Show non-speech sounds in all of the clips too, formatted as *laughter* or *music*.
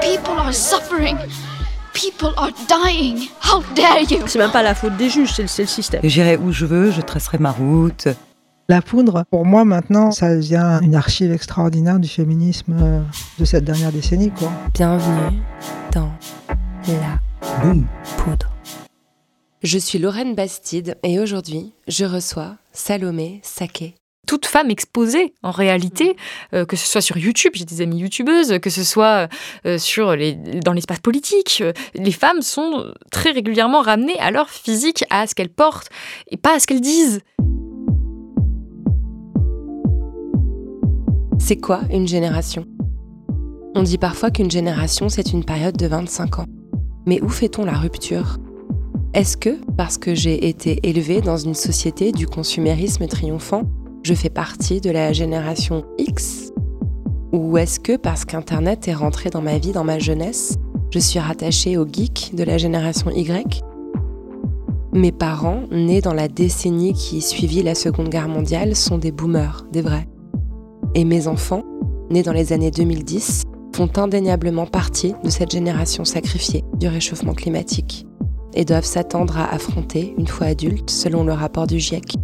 People are suffering. People are dying. How dare you? C'est même pas la faute des juges, c'est le, c'est le système. J'irai où je veux, je tracerai ma route. La poudre, pour moi maintenant, ça devient une archive extraordinaire du féminisme euh, de cette dernière décennie. Quoi. Bienvenue dans La Boum. Poudre. Je suis Lorraine Bastide et aujourd'hui, je reçois Salomé Saké. Toute femme exposée en réalité, euh, que ce soit sur YouTube, j'ai des amies youtubeuses, que ce soit euh, sur les, dans l'espace politique, euh, les femmes sont très régulièrement ramenées à leur physique, à ce qu'elles portent et pas à ce qu'elles disent. C'est quoi une génération? On dit parfois qu'une génération, c'est une période de 25 ans. Mais où fait-on la rupture? Est-ce que, parce que j'ai été élevée dans une société du consumérisme triomphant, je fais partie de la génération X Ou est-ce que, parce qu'Internet est rentré dans ma vie, dans ma jeunesse, je suis rattachée au geek de la génération Y? Mes parents, nés dans la décennie qui suivit la Seconde Guerre mondiale, sont des boomers, des vrais. Et mes enfants, nés dans les années 2010, font indéniablement partie de cette génération sacrifiée du réchauffement climatique et doivent s'attendre à affronter, une fois adultes, selon le rapport du GIEC,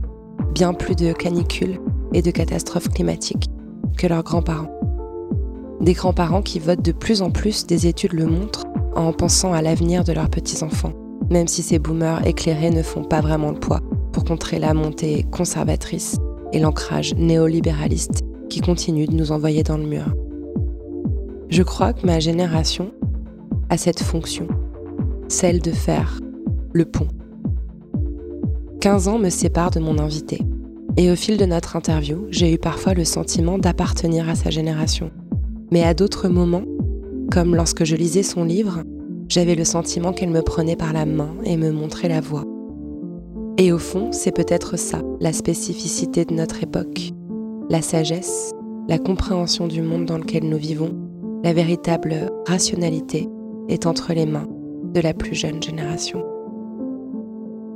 bien plus de canicules et de catastrophes climatiques que leurs grands-parents. Des grands-parents qui votent de plus en plus, des études le montrent, en pensant à l'avenir de leurs petits-enfants, même si ces boomers éclairés ne font pas vraiment le poids pour contrer la montée conservatrice et l'ancrage néolibéraliste qui continue de nous envoyer dans le mur. Je crois que ma génération a cette fonction, celle de faire le pont. 15 ans me séparent de mon invité, et au fil de notre interview, j'ai eu parfois le sentiment d'appartenir à sa génération. Mais à d'autres moments, comme lorsque je lisais son livre, j'avais le sentiment qu'elle me prenait par la main et me montrait la voie. Et au fond, c'est peut-être ça, la spécificité de notre époque. La sagesse, la compréhension du monde dans lequel nous vivons, la véritable rationalité est entre les mains de la plus jeune génération.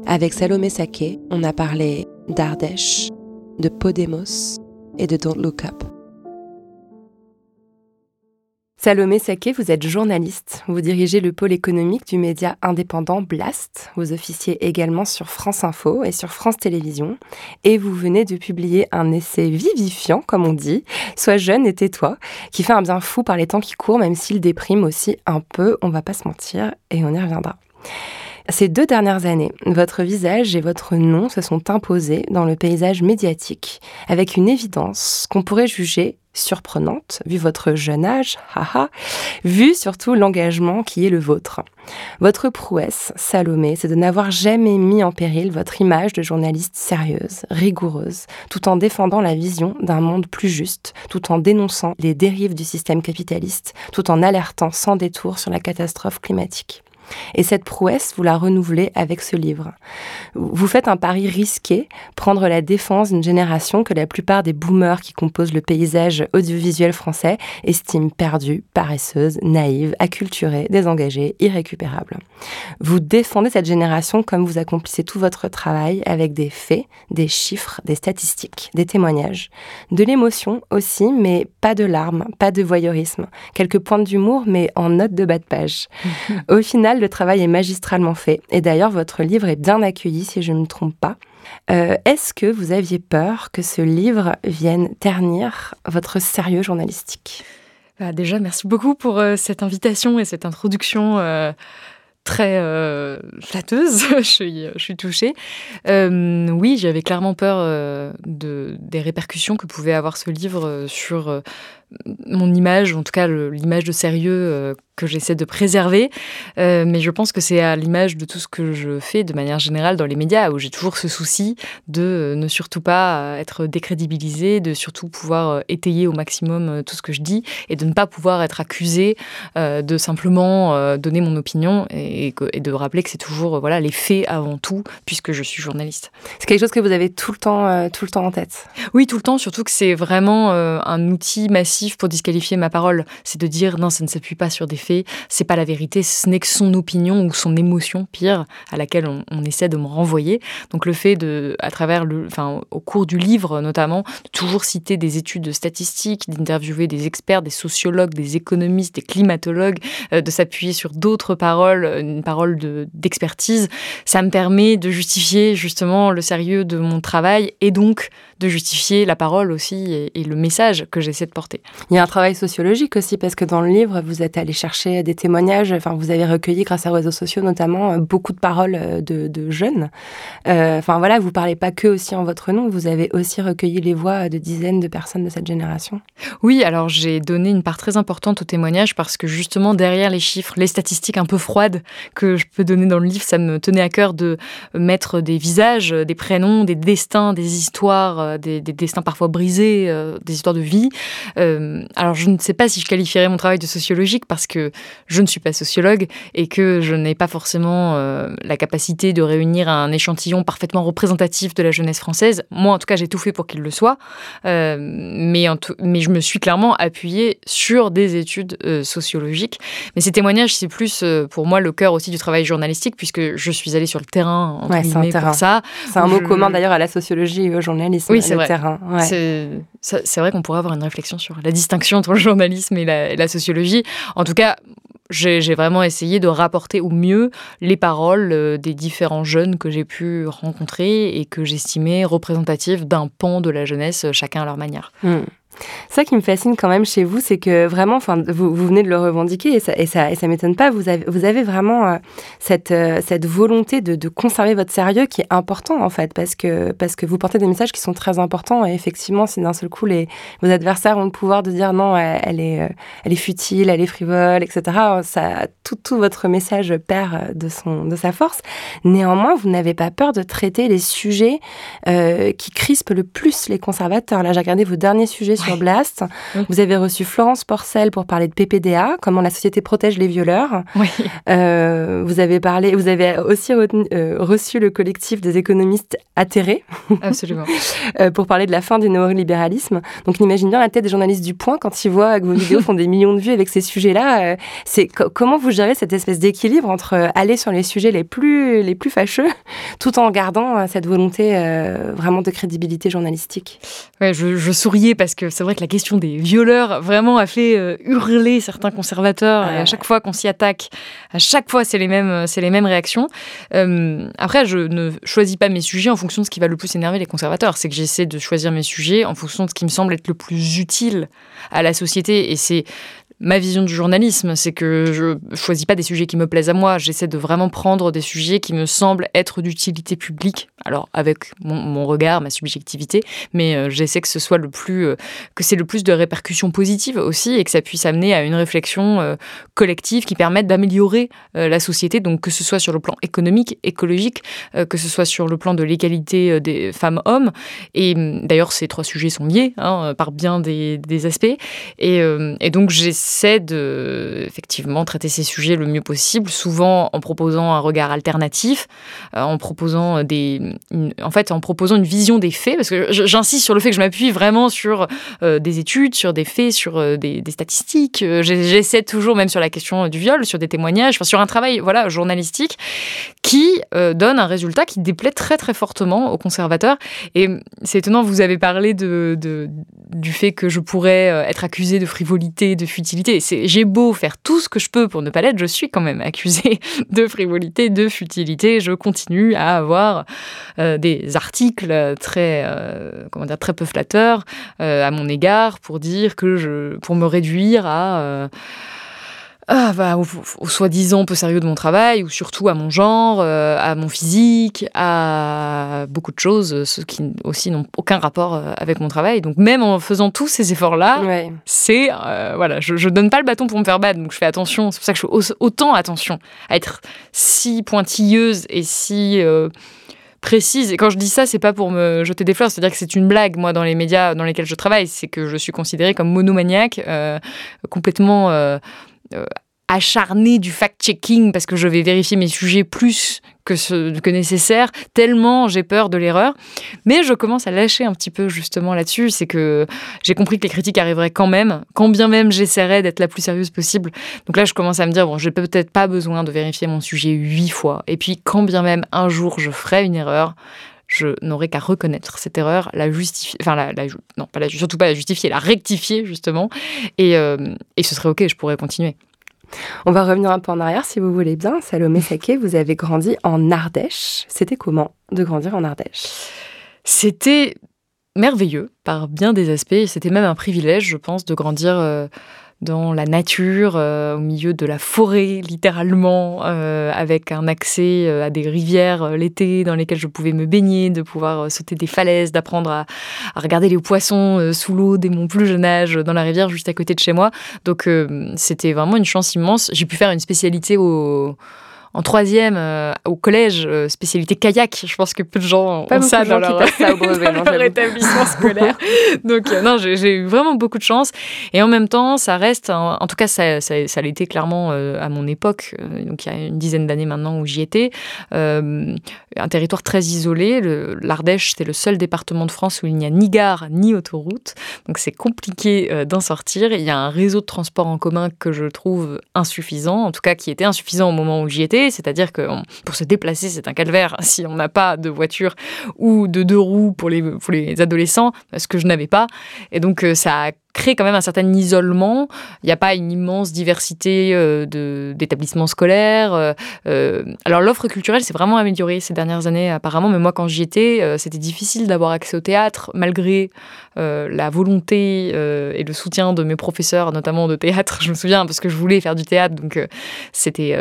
Avec Salomé Saké, on a parlé d'Ardèche, de Podemos et de Don't Look Up. Salomé Saké, vous êtes journaliste. Vous dirigez le pôle économique du média indépendant Blast. Vous officiez également sur France Info et sur France Télévisions. Et vous venez de publier un essai vivifiant, comme on dit, Sois jeune et tais-toi, qui fait un bien fou par les temps qui courent, même s'il déprime aussi un peu, on va pas se mentir, et on y reviendra. Ces deux dernières années, votre visage et votre nom se sont imposés dans le paysage médiatique avec une évidence qu'on pourrait juger surprenante, vu votre jeune âge, *laughs* haha, vu surtout l'engagement qui est le vôtre. Votre prouesse, Salomé, c'est de n'avoir jamais mis en péril votre image de journaliste sérieuse, rigoureuse, tout en défendant la vision d'un monde plus juste, tout en dénonçant les dérives du système capitaliste, tout en alertant sans détour sur la catastrophe climatique. Et cette prouesse, vous la renouvelez avec ce livre. Vous faites un pari risqué, prendre la défense d'une génération que la plupart des boomers qui composent le paysage audiovisuel français estiment perdue, paresseuse, naïve, acculturée, désengagée, irrécupérable. Vous défendez cette génération comme vous accomplissez tout votre travail avec des faits, des chiffres, des statistiques, des témoignages, de l'émotion aussi, mais pas de larmes, pas de voyeurisme, quelques points d'humour, mais en note de bas de page. *laughs* Au final, le travail est magistralement fait. Et d'ailleurs, votre livre est bien accueilli, si je ne me trompe pas. Euh, Est-ce que vous aviez peur que ce livre vienne ternir votre sérieux journalistique? Bah, déjà, merci beaucoup pour euh, cette invitation et cette introduction euh, très flatteuse. *laughs* je, suis, touchée. Oui, j'avais clairement peur de, des répercussions que pouvait avoir ce livre sur mon image, en tout cas l'image de sérieux que j'essaie de préserver. Euh, mais je pense que c'est à l'image de tout ce que je fais de manière générale dans les médias, où j'ai toujours ce souci de euh, ne surtout pas euh, être décrédibilisé, de surtout pouvoir étayer au maximum tout ce que je dis et de ne pas pouvoir être accusé de simplement donner mon opinion et, et de rappeler que c'est toujours voilà les faits avant tout, puisque je suis journaliste. C'est quelque chose que vous avez tout le temps, tout le temps en tête? Oui, tout le temps, surtout que c'est vraiment un outil massif pour disqualifier ma parole. C'est de dire non, ça ne s'appuie pas sur des c'est pas la vérité, ce n'est que son opinion ou son émotion pire à laquelle on, essaie de me renvoyer. Donc le fait de, à travers le, enfin, au cours du livre notamment, toujours citer des études statistiques, d'interviewer des experts, des sociologues, des économistes, des climatologues, euh, de s'appuyer sur d'autres paroles, une parole d'expertise, ça me permet de justifier justement le sérieux de mon travail et donc de justifier la parole aussi et, et le message que j'essaie de porter. Il y a un travail sociologique aussi parce que dans le livre, vous êtes allé chercher des témoignages. Enfin, vous avez recueilli, grâce aux réseaux sociaux notamment, euh, beaucoup de paroles euh, de, jeunes. Euh, enfin voilà, vous parlez pas que aussi en votre nom, vous avez aussi recueilli les voix de dizaines de personnes de cette génération. Oui, alors j'ai donné une part très importante aux témoignages parce que justement derrière les chiffres, les statistiques un peu froides que je peux donner dans le livre, ça me tenait à cœur de mettre des visages, des prénoms, des destins, des histoires, des, destins parfois brisés, des histoires de vie. alors je ne sais pas si je qualifierais mon travail de sociologique parce que je ne suis pas sociologue et que je n'ai pas forcément euh, la capacité de réunir un échantillon parfaitement représentatif de la jeunesse française. Moi, en tout cas, j'ai tout fait pour qu'il le soit, euh, mais, mais je me suis clairement appuyée sur des études euh, sociologiques. Mais ces témoignages, c'est plus pour moi le cœur aussi du travail journalistique, puisque je suis allée sur le terrain entre ouais, pour ça. C'est un mot commun d'ailleurs à la sociologie et au journalisme. Oui, c'est vrai. Terrain. C'est vrai qu'on pourrait avoir une réflexion sur la distinction entre le journalisme et la, et la sociologie. En tout cas, j'ai vraiment essayé de rapporter au mieux les paroles euh, des différents jeunes que j'ai pu rencontrer et que j'estimais représentatives d'un pan de la jeunesse, chacun à leur manière. Hmm. Ça qui me fascine quand même chez vous, c'est que vraiment, enfin, vous, vous, venez de le revendiquer et ça, et ça, et ça m'étonne pas. Vous avez, vraiment euh, cette, euh, cette volonté de, conserver votre sérieux qui est important en fait, parce que, parce que vous portez des messages qui sont très importants et effectivement, si d'un seul coup les, vos adversaires ont le pouvoir de dire non, elle, est, euh, elle est futile, elle est frivole, etc. Ça, tout, tout votre message perd de son, de sa force. Néanmoins, vous n'avez pas peur de traiter les sujets qui crispent le plus les conservateurs. Là, j'ai regardé vos derniers sujets sur Blast. Vous avez reçu Florence Porcel pour parler de PPDA, comment la société protège les violeurs. Euh, vous avez parlé, vous avez aussi euh, reçu le collectif des économistes atterrés. Absolument. *laughs* Euh, pour parler de la fin du néolibéralisme. Donc, on imagine bien la tête des journalistes du Point quand ils voient que vos vidéos font des millions de vues avec ces sujets-là. c'est comment vous gérez cette espèce d'équilibre entre aller sur les sujets les plus les plus fâcheux, tout en gardant cette volonté vraiment de crédibilité journalistique? Ouais, je, je souriais parce que c'est vrai que la question des violeurs vraiment a fait euh, hurler certains conservateurs. Et à chaque fois qu'on s'y attaque, à chaque fois, c'est les mêmes, euh, c'est les mêmes réactions. Euh, après, je ne choisis pas mes sujets en fonction de ce qui va le plus énerver les conservateurs. C'est que j'essaie de choisir mes sujets en fonction de ce qui me semble être le plus utile à la société. Et c'est ma vision du journalisme, c'est que je choisis pas des sujets qui me plaisent à moi. J'essaie de vraiment prendre des sujets qui me semblent être d'utilité publique. Alors avec mon, regard, ma subjectivité, mais euh, j'essaie que ce soit le plus, euh, que c'est le plus de répercussions positives aussi et que ça puisse amener à une réflexion euh, collective qui permette d'améliorer la société. Donc que ce soit sur le plan économique, écologique, que ce soit sur le plan de l'égalité des femmes-hommes. Et d'ailleurs, ces trois sujets sont liés hein, par bien des, aspects. Et donc j'essaie essaie de effectivement traiter ces sujets le mieux possible, souvent en proposant un regard alternatif, euh, en proposant des, en fait, en proposant une vision des faits, parce que j'insiste sur le fait que je m'appuie vraiment sur euh, des études, sur des faits, sur euh, des, statistiques. J'essaie toujours, même sur la question du viol, sur des témoignages, sur un travail, voilà, journalistique, qui donne un résultat qui déplaît très très fortement aux conservateurs. Et c'est étonnant, vous avez parlé de du fait que je pourrais être accusée de frivolité, de futilité j'ai beau faire tout ce que je peux pour ne pas l'être, je suis quand même accusée *laughs* de frivolité, de futilité. Je continue à avoir euh, des articles très, euh, comment dire, très peu flatteurs euh, à mon égard pour dire que je, pour me réduire à ah, bah, au, au soi-disant peu sérieux de mon travail, ou surtout à mon genre, euh, à mon physique, à beaucoup de choses, euh, ce qui aussi n'ont aucun rapport euh, avec mon travail. Donc même en faisant tous ces efforts-là, Ouais. c'est voilà, je, je donne pas le bâton pour me faire battre, donc je fais attention. C'est pour ça que je fais au- autant attention à être si pointilleuse et si euh, précise. Et quand je dis ça, c'est pas pour me jeter des fleurs, c'est-à-dire que c'est une blague, moi, dans les médias dans lesquels je travaille, c'est que je suis considérée comme monomaniaque, euh, complètement euh, euh, acharnée du fact-checking parce que je vais vérifier mes sujets plus que nécessaire, tellement j'ai peur de l'erreur. Mais je commence à lâcher un petit peu justement là-dessus, c'est que j'ai compris que les critiques arriveraient quand même, quand bien même j'essaierais d'être la plus sérieuse possible. Donc là, je commence à me dire, bon, j'ai peut-être pas besoin de vérifier mon sujet huit fois. Et puis, quand bien même un jour je ferai une erreur, je n'aurai qu'à reconnaître cette erreur, la justifier, enfin, la, la- non, pas la, surtout pas la justifier, la rectifier justement, et, euh, et ce serait ok, je pourrais continuer. On va revenir un peu en arrière si vous voulez bien. Salomé Saké, vous avez grandi en Ardèche. C'était comment de grandir en Ardèche? C'était merveilleux par bien des aspects. C'était même un privilège, je pense, de grandir euh, dans la nature, euh, au milieu de la forêt, littéralement, euh, avec un accès euh, à des rivières l'été dans lesquelles je pouvais me baigner, de pouvoir sauter des falaises, d'apprendre à, regarder les poissons sous l'eau dès mon plus jeune âge, dans la rivière juste à côté de chez moi. Donc c'était vraiment une chance immense. J'ai pu faire une spécialité au en troisième euh, au collège, euh, spécialité kayak. Je pense que peu de gens Pas ont ça de dans leur, ça au brevet, *laughs* dans leur j'avoue. établissement scolaire. *laughs* Donc euh, non, j'ai eu vraiment beaucoup de chance. Et en même temps, ça reste, en tout cas, ça, ça, ça l'était clairement à mon époque, donc il y a une dizaine d'années maintenant où j'y étais, un territoire très isolé. L'Ardèche, c'est le seul département de France où il n'y a ni gare ni autoroute. Donc c'est compliqué euh, d'en sortir. Il y a un réseau de transport en commun que je trouve insuffisant, en tout cas qui était insuffisant au moment où j'y étais. C'est-à-dire que pour se déplacer, c'est un calvaire *laughs* si on n'a pas de voiture ou de deux roues pour les, pour les adolescents, ce que je n'avais pas. Et donc euh, ça a créé quand même un certain isolement. Il n'y a pas une immense diversité euh, d'établissements scolaires. euh, euh, alors l'offre culturelle s'est vraiment améliorée ces dernières années apparemment, mais moi quand j'y étais, euh, c'était difficile d'avoir accès au théâtre malgré la volonté et le soutien de mes professeurs, notamment de théâtre. *laughs* Je me souviens parce que je voulais faire du théâtre, donc c'était,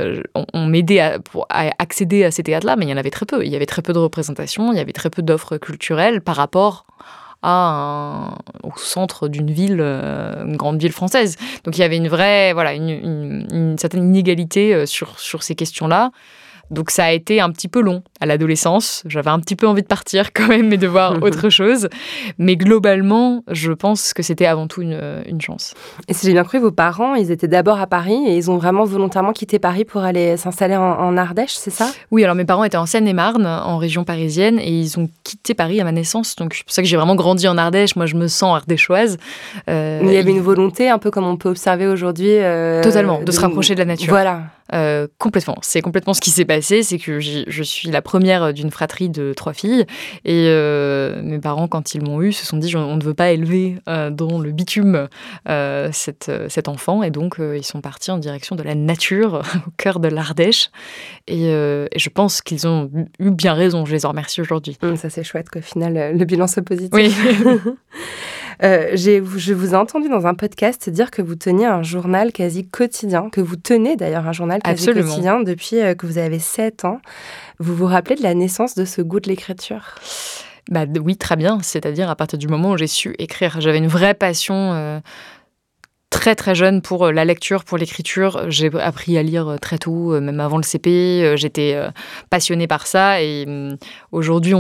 on, m'aidait à, à accéder à ces théâtres-là, mais il y en avait très peu. Il y avait très peu de représentation, il y avait très peu d'offres culturelles par rapport au centre d'une ville, euh, une grande ville française. Donc il y avait une vraie, voilà, une, une- une certaine inégalité euh, sur, sur ces questions-là. Donc ça a été un petit peu long à l'adolescence. J'avais un petit peu envie de partir quand même et de voir *laughs* autre chose. Mais globalement, je pense que c'était avant tout une, une chance. Et si j'ai bien cru, vos parents, ils étaient d'abord à Paris et ils ont vraiment volontairement quitté Paris pour aller s'installer en, en Ardèche, c'est ça? Oui, alors mes parents étaient en Seine-et-Marne, en région parisienne, et ils ont quitté Paris à ma naissance. Donc c'est pour ça que j'ai vraiment grandi en Ardèche. Moi, je me sens ardéchoise. Euh, Il y avait une volonté, un peu comme on peut observer aujourd'hui. euh, Totalement, de se rapprocher de la nature. Voilà. Euh, complètement. C'est complètement ce qui s'est passé. C'est que je suis la première d'une fratrie de trois filles. Et euh, mes parents, quand ils m'ont eu, se sont dit on ne veut pas élever euh, dans le bitume euh, cette, cet enfant. Et donc, euh, ils sont partis en direction de la nature, *laughs* au cœur de l'Ardèche. Et, euh, et je pense qu'ils ont eu bien raison. Je les en remercie aujourd'hui. Hum, ça, c'est chouette qu'au final, euh, le bilan soit positif. Oui. *laughs* *laughs* Euh, je vous ai entendu dans un podcast dire que vous teniez un journal quasi quotidien, que vous tenez d'ailleurs un journal quasi Absolument. quotidien depuis euh, que vous avez 7 ans. Vous vous rappelez de la naissance de ce goût de l'écriture? Bah oui, très bien. C'est-à-dire à partir du moment où j'ai su écrire, j'avais une vraie passion euh, très très jeune pour euh, la lecture, pour l'écriture. J'ai appris à lire euh, très tôt, euh, même avant le CP. J'étais passionnée par ça et hum, aujourd'hui,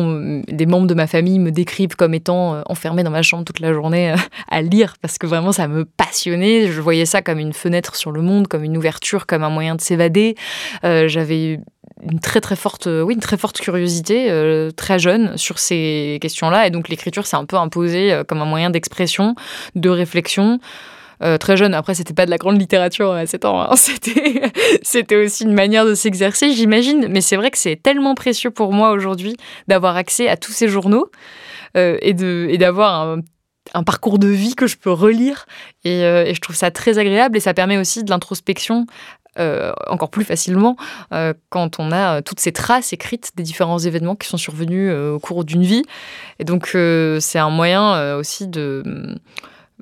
des membres de ma famille me décrivent comme étant enfermée dans ma chambre toute la journée *laughs* à lire parce que vraiment ça me passionnait. Je voyais ça comme une fenêtre sur le monde, comme une ouverture, comme un moyen de s'évader. J'avais une très très forte, oui, une très forte curiosité très jeune sur ces questions-là et donc l'écriture s'est un peu imposée comme un moyen d'expression, de réflexion. Euh, très jeune, après c'était pas de la grande littérature à 7 ans, hein. *laughs* c'était aussi une manière de s'exercer, j'imagine. Mais c'est vrai que c'est tellement précieux pour moi aujourd'hui d'avoir accès à tous ces journaux euh, et d'avoir un, parcours de vie que je peux relire et, euh, et je trouve ça très agréable et ça permet aussi de l'introspection encore plus facilement quand on a toutes ces traces écrites des différents événements qui sont survenus au cours d'une vie. Et donc, c'est un moyen aussi de,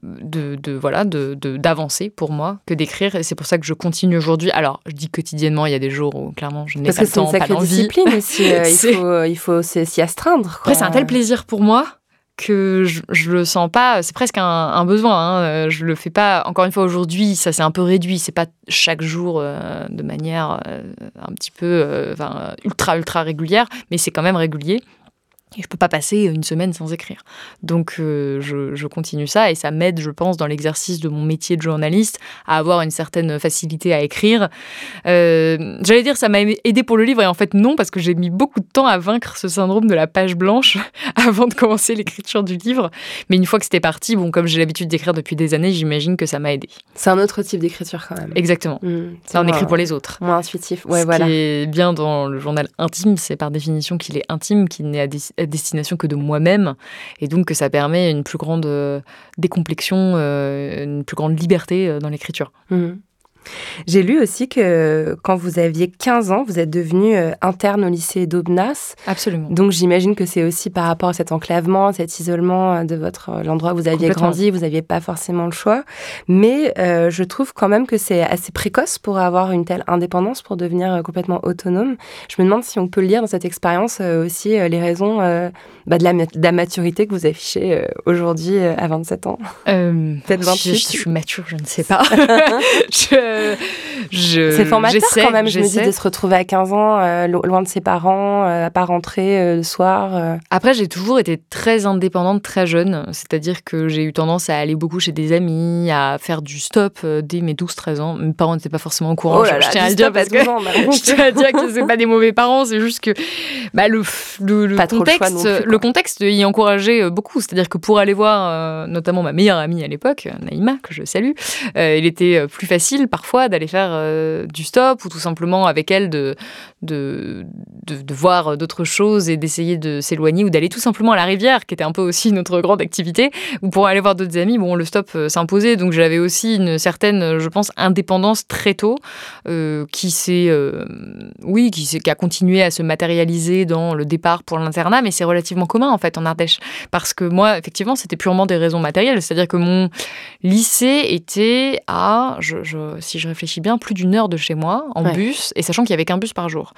de, de voilà de d'avancer pour moi que d'écrire et c'est pour ça que je continue aujourd'hui. Alors je dis quotidiennement, il y a des jours où clairement je n'ai pas le temps, pas l'envie. discipline aussi. Euh, *laughs* il faut il faut s'y astreindre. Après c'est un tel plaisir pour moi que je, je le sens pas, c'est presque un, besoin. Hein. Euh, je le fais pas. Encore une fois, aujourd'hui, ça s'est un peu réduit. C'est pas chaque jour euh, de manière euh, un petit peu, ultra ultra régulière, mais c'est quand même régulier. Et je peux pas passer une semaine sans écrire. Donc euh, je, continue ça et ça m'aide, je pense, dans l'exercice de mon métier de journaliste à avoir une certaine facilité à écrire. Euh, j'allais dire ça m'a aidé pour le livre et en fait non parce que j'ai mis beaucoup de temps à vaincre ce syndrome de la page blanche *laughs* avant de commencer l'écriture du livre. Mais une fois que c'était parti, bon comme j'ai l'habitude d'écrire depuis des années, j'imagine que ça m'a aidé. C'est un autre type d'écriture quand même. Exactement. Mmh, ça on écrit pour les autres. Moins intuitif. Ouais, Ce voilà. qui est bien dans le journal intime, c'est par définition qu'il est intime, qu'il n'est à destination que de moi-même, et donc que ça permet une plus grande euh, décomplexion, euh, une plus grande liberté euh, dans l'écriture. Mmh. J'ai lu aussi que quand vous aviez 15 ans, vous êtes devenu euh, interne au lycée d'Aubenas. Absolument. Donc j'imagine que c'est aussi par rapport à cet enclavement, cet isolement euh, de votre euh, l'endroit où vous aviez grandi, vous n'aviez pas forcément le choix. Mais je trouve quand même que c'est assez précoce pour avoir une telle indépendance, pour devenir complètement autonome. Je me demande si on peut lire dans cette expérience aussi les raisons bah, de, la, maturité que vous affichez aujourd'hui à 27 ans. Peut-être 28. Je, je, suis mature, je ne sais pas. *laughs* *laughs* je, euh, c'est formateur quand même, je me dis, de se retrouver à 15 ans, euh, loin de ses parents, euh, à pas rentrer euh, le soir. Après, j'ai toujours été très indépendante, très jeune. C'est-à-dire que j'ai eu tendance à aller beaucoup chez des amis, à faire du stop dès mes 12-13 ans. Mes parents n'étaient pas forcément au courant. Oh je, tiens à le dire parce que *laughs* je tiens à dire que c'est pas des mauvais parents, c'est juste que bah, le, le, contexte, le, contexte y encourageait beaucoup. C'est-à-dire que pour aller voir notamment ma meilleure amie à l'époque, Naïma, que je salue, il était plus facile par fois d'aller faire euh, du stop ou tout simplement avec elle de, de, de, voir d'autres choses et d'essayer de s'éloigner ou d'aller tout simplement à la rivière, qui était un peu aussi *laughs* notre grande activité, ou pour aller voir d'autres amis. Bon, le stop euh, s'imposait, donc j'avais aussi une certaine, je pense, indépendance très tôt, euh, qui s'est, oui, qui, qui a continué à se matérialiser dans le départ pour l'internat, mais c'est relativement commun en fait en Ardèche, parce que moi, effectivement, c'était purement des raisons matérielles, c'est-à-dire que mon lycée était à, je, si je réfléchis bien, plus d'une heure de chez moi en bus, et sachant qu'il y avait qu'un bus par jour.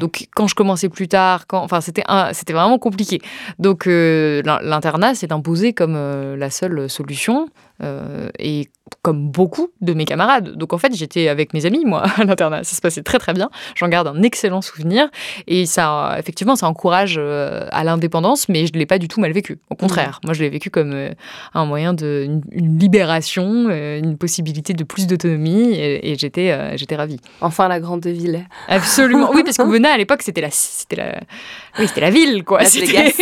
Donc quand je commençais plus tard, enfin c'était c'était vraiment compliqué. Donc euh, l'internat s'est imposé comme euh, la seule solution. Euh, et comme beaucoup de mes camarades. Donc en fait, j'étais avec mes amis, moi, *laughs* à l'internat. Ça se passait très très bien. J'en garde un excellent souvenir. Et ça, effectivement, ça encourage euh, à l'indépendance, mais je ne l'ai pas du tout mal vécu. Au contraire, moi, je l'ai vécu comme euh, un moyen de une, libération, une possibilité de plus d'autonomie. Et, j'étais j'étais ravie. Enfin, la grande ville. Absolument. Oui, parce que *laughs* Venait à l'époque, c'était la, c'était la, oui, c'était la ville, quoi. Las Vegas.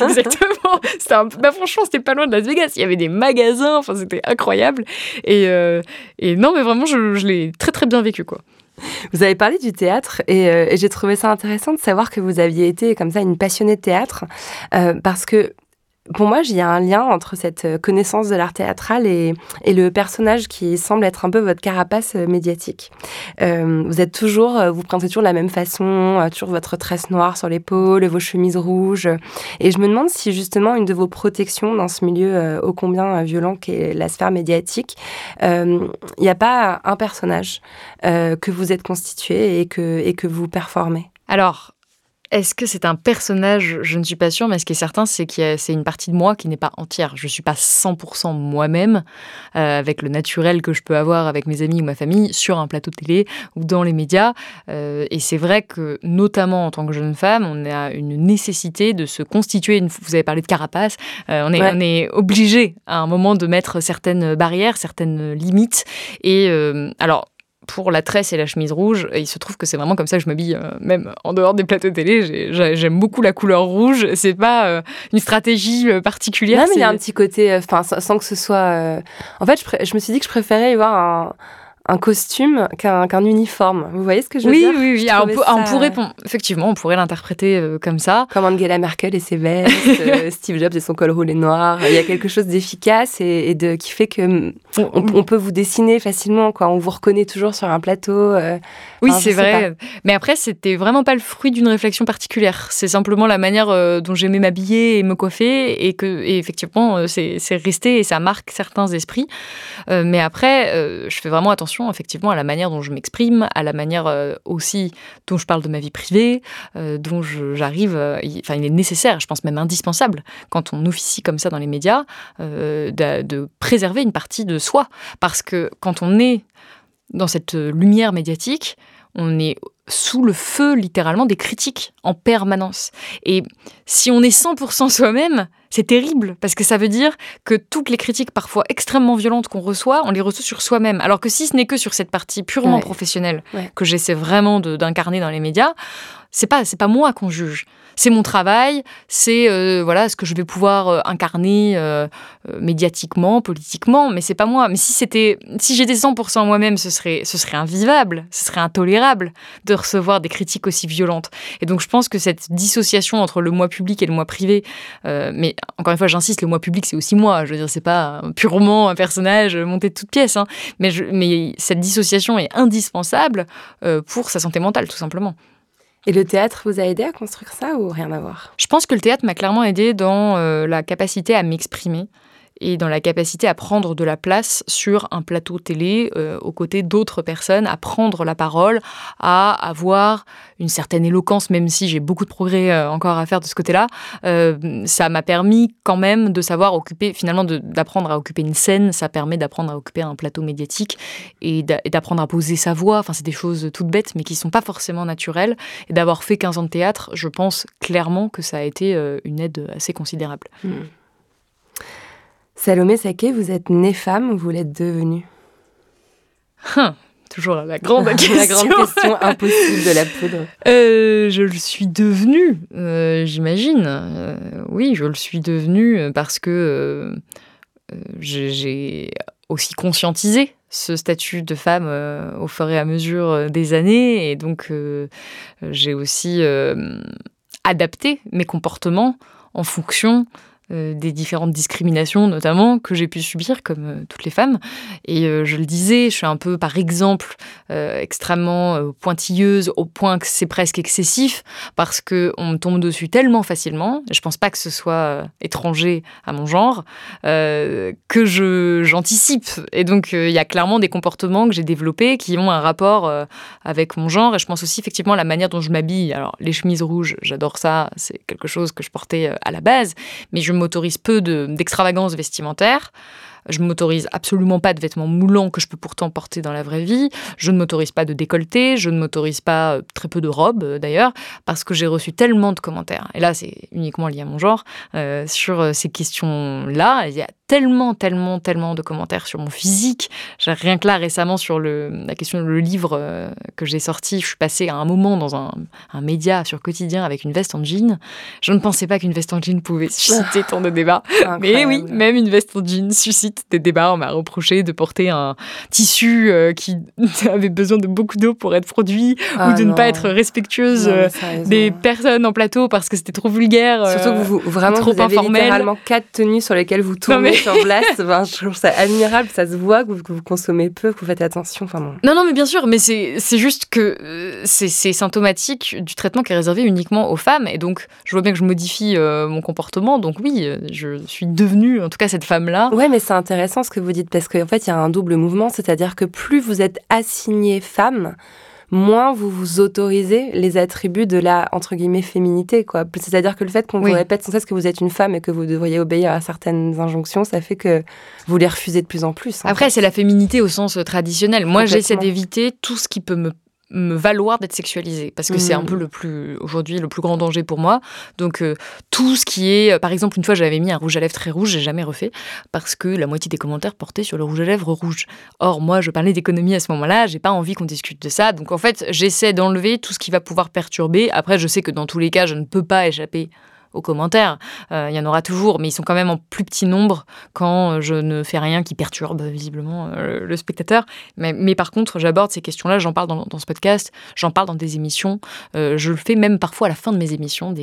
*laughs* Exactement. Un... Bah, franchement, c'était pas loin de Las Vegas. Il y avait des magasins Enfin, c'était incroyable. Et, euh, et, non, mais vraiment, je, l'ai très, très bien vécu, quoi. Vous avez parlé du théâtre et, euh, et j'ai trouvé ça intéressant de savoir que vous aviez été comme ça une passionnée de théâtre euh, parce que pour moi, il y a un lien entre cette euh, connaissance de l'art théâtral et, et, le personnage qui semble être un peu votre carapace euh, médiatique. Euh, vous êtes toujours, vous présentez toujours de la même façon, toujours votre tresse noire sur l'épaule, vos chemises rouges. Et je me demande si justement une de vos protections dans ce milieu ô combien violent qu'est la sphère médiatique, il n'y a pas un personnage que vous êtes constitué et que, et que vous performez? Alors, est-ce que c'est un personnage Je ne suis pas sûre, mais ce qui est certain, c'est que c'est une partie de moi qui n'est pas entière. Je ne suis pas 100% moi-même, euh, avec le naturel que je peux avoir avec mes amis ou ma famille, sur un plateau de télé ou dans les médias. Euh, et c'est vrai que, notamment en tant que jeune femme, on a une nécessité de se constituer. Une, vous avez parlé de carapace. Euh, on, est, on est obligé à un moment de mettre certaines barrières, certaines limites. Et alors, pour la tresse et la chemise rouge. Et il se trouve que c'est vraiment comme ça que je m'habille, euh, même en dehors des plateaux télé. J'aime beaucoup la couleur rouge. C'est pas euh, une stratégie euh, particulière. Non, mais il y a un petit côté, enfin, sans que ce soit. En fait, je, je, me suis dit que je préférais y voir un un costume qu'un uniforme. Vous voyez ce que je veux dire? Oui, oui, oui. on, pourrait, effectivement, on pourrait l'interpréter euh, comme ça. Comme Angela Merkel et ses vestes, *laughs* euh, Steve Jobs et son col roulé noir. Il y a quelque chose d'efficace et, de, qui fait que on, peut vous dessiner facilement, quoi. On vous reconnaît toujours sur un plateau. Euh, oui, c'est vrai. Mais après, c'était vraiment pas le fruit d'une réflexion particulière. C'est simplement la manière euh, dont j'aimais m'habiller et me coiffer, et que, effectivement, euh, c'est resté et ça marque certains esprits. mais après, je fais vraiment attention, effectivement, à la manière dont je m'exprime, à la manière aussi dont je parle de ma vie privée, dont j'arrive. Enfin, il est nécessaire, je pense même indispensable, quand on officie comme ça dans les médias, de, de préserver une partie de soi. Parce que quand on est dans cette lumière médiatique, on est sous le feu littéralement des critiques en permanence. Et si on est 100% soi-même, c'est terrible parce que ça veut dire que toutes les critiques parfois extrêmement violentes qu'on reçoit, on les reçoit sur soi-même. Alors que si ce n'est que sur cette partie purement professionnelle que j'essaie vraiment d'incarner dans les médias, c'est pas c'est pas moi qu'on juge c'est mon travail, c'est euh, voilà ce que je vais pouvoir euh, incarner euh, médiatiquement, politiquement, mais c'est pas moi. Mais si c'était, si j'étais 100% moi-même, ce serait, ce serait invivable, ce serait intolérable de recevoir des critiques aussi violentes. Et donc je pense que cette dissociation entre le moi public et le moi privé, mais encore une fois, j'insiste, le moi public c'est aussi moi. Je veux dire, c'est pas purement un personnage monté de toutes pièces, hein. mais, mais cette dissociation est indispensable pour sa santé mentale, tout simplement. Et le théâtre vous a aidé à construire ça ou rien à voir? Je pense que le théâtre m'a clairement aidé dans euh, la capacité à m'exprimer et dans la capacité à prendre de la place sur un plateau télé euh, aux côtés d'autres personnes, à prendre la parole, à avoir une certaine éloquence, même si j'ai beaucoup de progrès euh, encore à faire de ce côté-là. Euh, ça m'a permis quand même de savoir occuper, finalement, d'apprendre à occuper une scène. Ça permet d'apprendre à occuper un plateau médiatique et d'apprendre à poser sa voix. Enfin, c'est des choses toutes bêtes, mais qui sont pas forcément naturelles. Et d'avoir fait 15 ans de théâtre, je pense clairement que ça a été une aide assez considérable. Mmh. Salomé Saké, vous êtes née femme ou vous l'êtes devenue *laughs* hein, Toujours la grande question. *laughs* la grande question *laughs* impossible de la poudre. Euh, je le suis devenue, euh, j'imagine. Euh, oui, je le suis devenue parce que j'ai aussi conscientisé ce statut de femme au fur et à mesure des années. Et donc, j'ai aussi adapté mes comportements en fonction euh, des différentes discriminations notamment que j'ai pu subir comme euh, toutes les femmes. Et euh, je le disais, je suis un peu par exemple extrêmement pointilleuse au point que c'est presque excessif parce que on me tombe dessus tellement facilement. Je pense pas que ce soit étranger à mon genre que je j'anticipe. Et donc il y a clairement des comportements que j'ai développés qui ont un rapport avec mon genre. Et je pense aussi effectivement à la manière dont je m'habille. Alors les chemises rouges, j'adore ça, c'est quelque chose que je portais à la base, mais je m'autorise peu d'extravagance vestimentaire. Je ne m'autorise absolument pas de vêtements moulants que je peux pourtant porter dans la vraie vie. Je ne m'autorise pas de décolleté. Je ne m'autorise pas euh, très peu de robes euh, d'ailleurs, parce que j'ai reçu tellement de commentaires. Et là, c'est uniquement lié à mon genre euh, sur ces questions-là. Tellement, tellement, tellement de commentaires sur mon physique. Rien que là, récemment, sur le, la question le livre euh, que j'ai sorti, je suis passée à un moment dans un, un, média sur quotidien avec une veste en jean. Je ne pensais pas qu'une veste en jean pouvait susciter tant de débats. *laughs* Mais oui, même une veste en jean suscite des débats. On m'a reproché de porter un tissu euh, qui *laughs* avait besoin de beaucoup d'eau pour être produit ah ou de ne pas être respectueuse euh, des personnes en plateau parce que c'était trop vulgaire. Surtout que vous, vraiment, trop vous avez informel. littéralement quatre tenues sur lesquelles vous tournez *laughs* sur place. je trouve ça admirable, ça se voit que vous, consommez peu, que vous faites attention. Enfin, Non, non, mais bien sûr, mais c'est juste que euh, c'est symptomatique du traitement qui est réservé uniquement aux femmes. Et donc, je vois bien que je modifie euh, mon comportement. Donc, oui, euh, je suis devenue, en tout cas, cette femme-là. Ouais, mais c'est intéressant ce que vous dites, parce qu'en fait, il y a un double mouvement, c'est-à-dire que plus vous êtes assignée femme, moins vous vous autorisez les attributs de la entre guillemets féminité quoi. C'est-à-dire que le fait qu'on vous répète sans cesse que vous êtes une femme et que vous devriez obéir à certaines injonctions, ça fait que vous les refusez de plus en plus. Après, c'est la féminité au sens traditionnel. Moi, j'essaie d'éviter tout ce qui peut me me valoir d'être sexualisée parce que c'est un mmh. peu le plus aujourd'hui le plus grand danger pour moi. Donc euh, tout ce qui est euh, par exemple une fois j'avais mis un rouge à lèvres très rouge j'ai jamais refait parce que la moitié des commentaires portaient sur le rouge à lèvres rouge. Or moi je parlais d'économie à ce moment-là j'ai pas envie qu'on discute de ça. Donc en fait j'essaie d'enlever tout ce qui va pouvoir perturber. Après je sais que dans tous les cas je ne peux pas échapper aux commentaires. Il y en aura toujours, mais ils sont quand même en plus petit nombre quand je ne fais rien qui perturbe visiblement le spectateur. Mais, par contre, j'aborde ces questions-là, j'en parle dans, ce podcast, j'en parle dans des émissions. je le fais même parfois à la fin de mes émissions.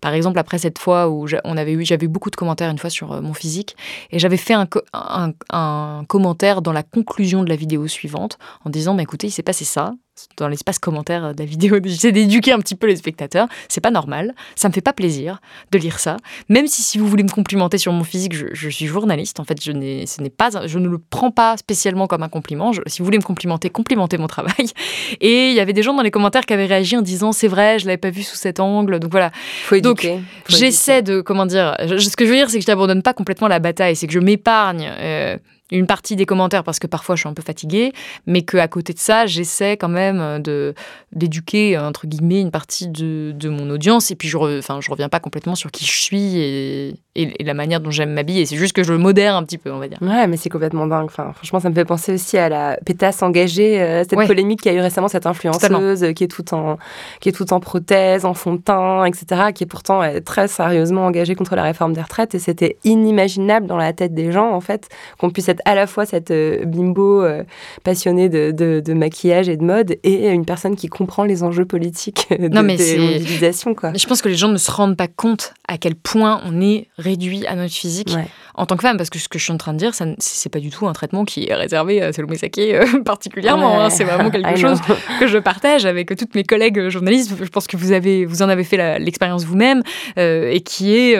Par exemple, après cette fois où on avait eu, j'avais eu beaucoup de commentaires une fois sur mon physique, et j'avais fait un commentaire dans la conclusion de la vidéo suivante en disant bah, écoutez, il s'est passé ça dans l'espace commentaire de la vidéo. *laughs* J'essaie d'éduquer un petit peu les spectateurs. C'est pas normal. Ça me fait pas plaisir de lire ça. Même si, si vous voulez me complimenter sur mon physique, je, suis journaliste. En fait, je, ce n'est pas, je ne le prends pas spécialement comme un compliment. si vous voulez me complimenter, complimentez mon travail. *laughs* Et il y avait des gens dans les commentaires qui avaient réagi en disant c'est vrai, je l'avais pas vu sous cet angle. Donc voilà. Faut. Donc j'essaie de, comment dire, ce que je veux dire, c'est que je n'abandonne pas complètement la bataille. C'est que je m'épargne. Euh, une partie des commentaires parce que parfois je suis un peu fatiguée, mais qu'à côté de ça, j'essaie quand même euh, de d'éduquer entre guillemets une partie de, de, mon audience et puis je enfin je reviens pas complètement sur qui je suis et, et, la manière dont j'aime m'habiller. C'est juste que je le modère un petit peu, on va dire. Ouais, mais c'est complètement dingue. Enfin, franchement, ça me fait penser aussi à la pétasse engagée, euh, cette polémique qui a eu récemment cette influenceuse qui est tout en qui est tout en prothèse, en fond de teint, etc., qui est pourtant euh, très sérieusement engagée contre la réforme des retraites et c'était inimaginable dans la tête des gens en fait qu'on puisse être à la fois cette euh, bimbo euh, passionnée de, de, maquillage et de mode et une personne qui comprend les enjeux politiques de, non, mais des Quoi. Je pense que les gens ne se rendent pas compte à quel point on est réduit à notre physique en tant que femme, parce que ce que je suis en train de dire, c'est pas du tout un traitement qui est réservé à Salomé Saké euh, *laughs* particulièrement. Hein. c'est vraiment quelque *laughs* chose que je partage avec toutes mes collègues journalistes. Je pense que vous, avez, vous en avez fait l'expérience vous-même et qui est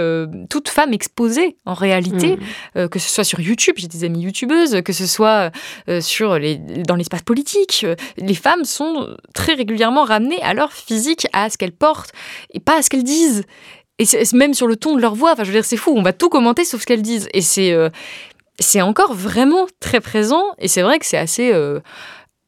toute femme exposée en réalité, mm. que ce soit sur YouTube, j'ai des amis youtubeuses, que ce soit euh, sur les, dans l'espace politique. Euh, les femmes sont très régulièrement ramenées à leur physique, à ce qu'elles portent, et pas à ce qu'elles disent. Et même sur le ton de leur voix, enfin je veux dire, c'est fou, on va tout commenter sauf ce qu'elles disent. Et c'est euh, c'est encore vraiment très présent, et c'est vrai que c'est assez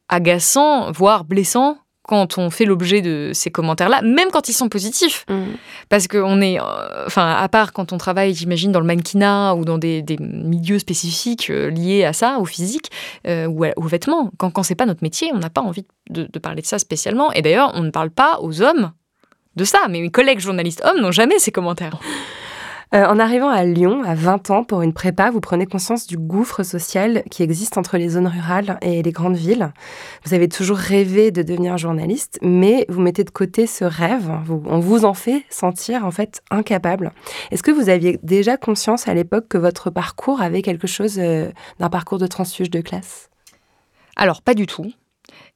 agaçant, voire blessant quand on fait l'objet de ces commentaires-là, même quand ils sont positifs. Mm. Parce qu'on est, euh, enfin, à part quand on travaille, j'imagine, dans le mannequinat ou dans des, milieux spécifiques euh, liés à ça, au physique euh, ou aux vêtements. Quand, quand c'est pas notre métier, on n'a pas envie de, de, parler de ça spécialement. Et d'ailleurs, on ne parle pas aux hommes de ça. Mais mes collègues journalistes hommes n'ont jamais ces commentaires. Euh, en arrivant à Lyon, à 20 ans, pour une prépa, vous prenez conscience du gouffre social qui existe entre les zones rurales et les grandes villes. Vous avez toujours rêvé de devenir journaliste, mais vous mettez de côté ce rêve. on vous en fait sentir en fait incapable. Est-ce que vous aviez déjà conscience à l'époque que votre parcours avait quelque chose euh, d'un parcours de transfuge de classe? Alors, pas du tout.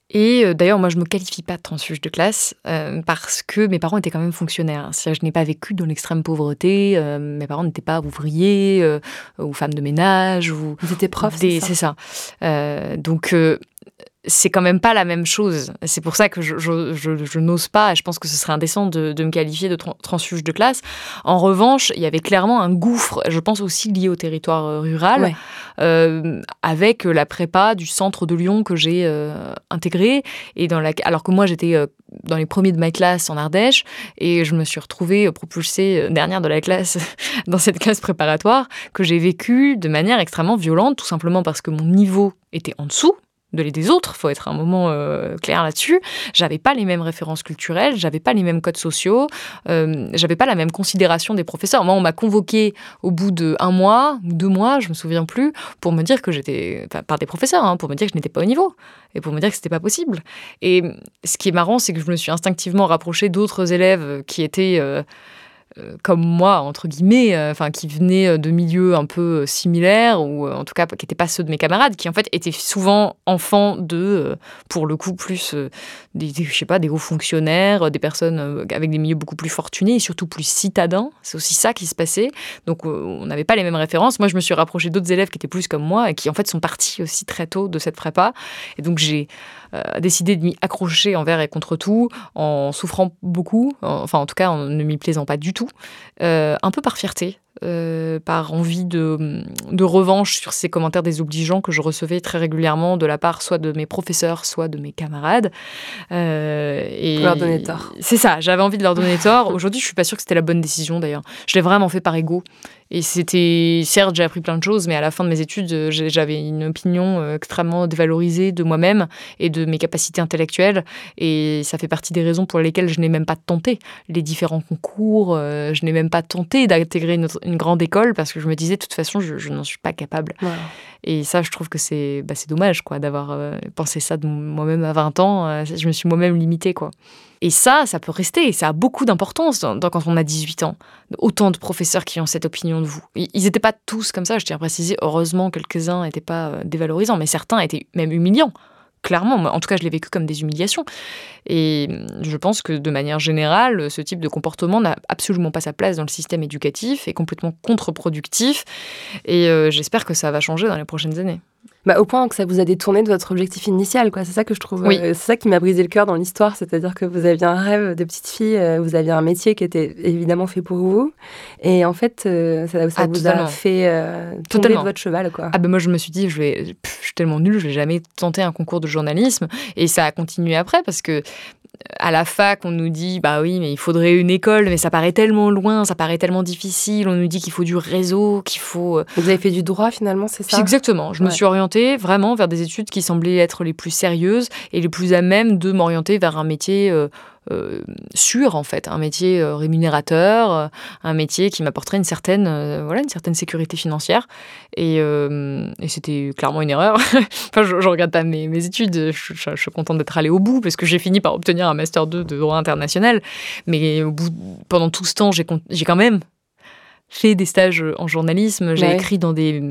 Et euh, d'ailleurs, moi, je ne me qualifie pas de transfuge de classe euh, parce que mes parents étaient quand même fonctionnaires. je n'ai pas vécu dans l'extrême pauvreté. Euh, mes parents n'étaient pas ouvriers ou femmes de ménage. Ou Vous étiez prof, c'est ça? donc, c'est quand même pas la même chose. C'est pour ça que je, je, n'ose pas, et je pense que ce serait indécent de, me qualifier de transfuge de classe. En revanche, il y avait clairement un gouffre, je pense aussi lié au territoire euh, rural, euh, avec la prépa du centre de Lyon que j'ai euh, intégré, et dans la, alors que moi j'étais dans les premiers de ma classe en Ardèche, et je me suis retrouvée propulsée dernière de la classe *laughs* dans cette classe préparatoire que j'ai vécue de manière extrêmement violente, tout simplement parce que mon niveau était en dessous de les des autres, faut être un moment euh, clair là-dessus. J'avais pas les mêmes références culturelles, j'avais pas les mêmes codes sociaux, euh, j'avais pas la même considération des professeurs. Moi, on m'a convoqué au bout de un mois deux mois, je me souviens plus, pour me dire que j'étais, par des professeurs, hein, pour me dire que je n'étais pas au niveau et pour me dire que c'était pas possible. Et ce qui est marrant, c'est que je me suis instinctivement rapprochée d'autres élèves qui étaient euh, comme moi, entre guillemets, euh, enfin, qui venaient euh, de milieux un peu similaires, ou en tout cas qui n'étaient pas ceux de mes camarades, qui en fait étaient souvent enfants de, pour le coup, plus des, je sais pas, des hauts fonctionnaires, des personnes avec des milieux beaucoup plus fortunés et surtout plus citadins. C'est aussi ça qui se passait. Donc on n'avait pas les mêmes références. Moi, je me suis rapprochée d'autres élèves qui étaient plus comme moi et qui en fait sont partis aussi très tôt de cette prépa. Et donc j'ai décidé de m'y accrocher envers et contre tout, en souffrant beaucoup, enfin en tout cas en ne m'y plaisant pas du tout, euh, un peu par fierté euh, par envie de, de, revanche sur ces commentaires désobligeants que je recevais très régulièrement de la part soit de mes professeurs, soit de mes camarades. Euh, et leur donner tort. C'est ça, j'avais envie de leur donner tort. Aujourd'hui, je suis pas sûre que c'était la bonne décision d'ailleurs. Je l'ai vraiment fait par ego. Et c'était, certes, j'ai appris plein de choses, mais à la fin de mes études, euh, j'avais une opinion euh, extrêmement dévalorisée de moi-même et de mes capacités intellectuelles. Et ça fait partie des raisons pour lesquelles je n'ai même pas tenté les différents concours. Euh, je n'ai même pas tenté d'intégrer une, grande école parce que je me disais, de toute façon, je, n'en suis pas capable. Et ça, je trouve que c'est bah, dommage quoi, d'avoir pensé ça de moi-même à 20 ans. je me suis moi-même limitée. Quoi. Et ça, ça peut rester, et ça a beaucoup d'importance quand on a 18 ans. Autant de professeurs qui ont cette opinion de vous. Ils n'étaient pas tous comme ça, je tiens à préciser. Heureusement, quelques-uns n'étaient pas euh, dévalorisants, mais certains étaient même humiliants. Clairement, en tout cas, je l'ai vécu comme des humiliations. Et je pense que de manière générale, ce type de comportement n'a absolument pas sa place dans le système éducatif, est complètement contre-productif. Et euh, j'espère que ça va changer dans les prochaines années. Bah, au point que ça vous a détourné de votre objectif initial, quoi. C'est ça que je trouve. Euh, c'est ça qui m'a brisé le cœur dans l'histoire, c'est-à-dire que vous aviez un rêve de petite fille, euh, vous aviez un métier qui était évidemment fait pour vous, et en fait, euh, ça, ça ah, vous a fait tomber de votre cheval, quoi. Ah ben moi je me suis dit, je vais, je suis tellement nulle, je vais jamais tenter un concours de journalisme, et ça a continué après parce que à la fac, on nous dit bah oui, mais il faudrait une école, mais ça paraît tellement loin, ça paraît tellement difficile. On nous dit qu'il faut du réseau, qu'il faut. Euh, Vous avez fait du droit finalement, c'est ça? Exactement. Je me suis orientée vraiment vers des études qui semblaient être les plus sérieuses et les plus à même de m'orienter vers un métier. Euh, euh, sûr en fait, un métier euh, rémunérateur, euh, un métier qui m'apporterait une certaine, voilà, une certaine sécurité financière. Et, c'était clairement une erreur. *laughs* enfin, je, ne regarde pas mes, mes études, je, suis contente d'être allée au bout parce que j'ai fini par obtenir un master 2 de droit international. Mais au bout, pendant tout ce temps, j'ai quand même fait des stages en journalisme, j'ai écrit dans des,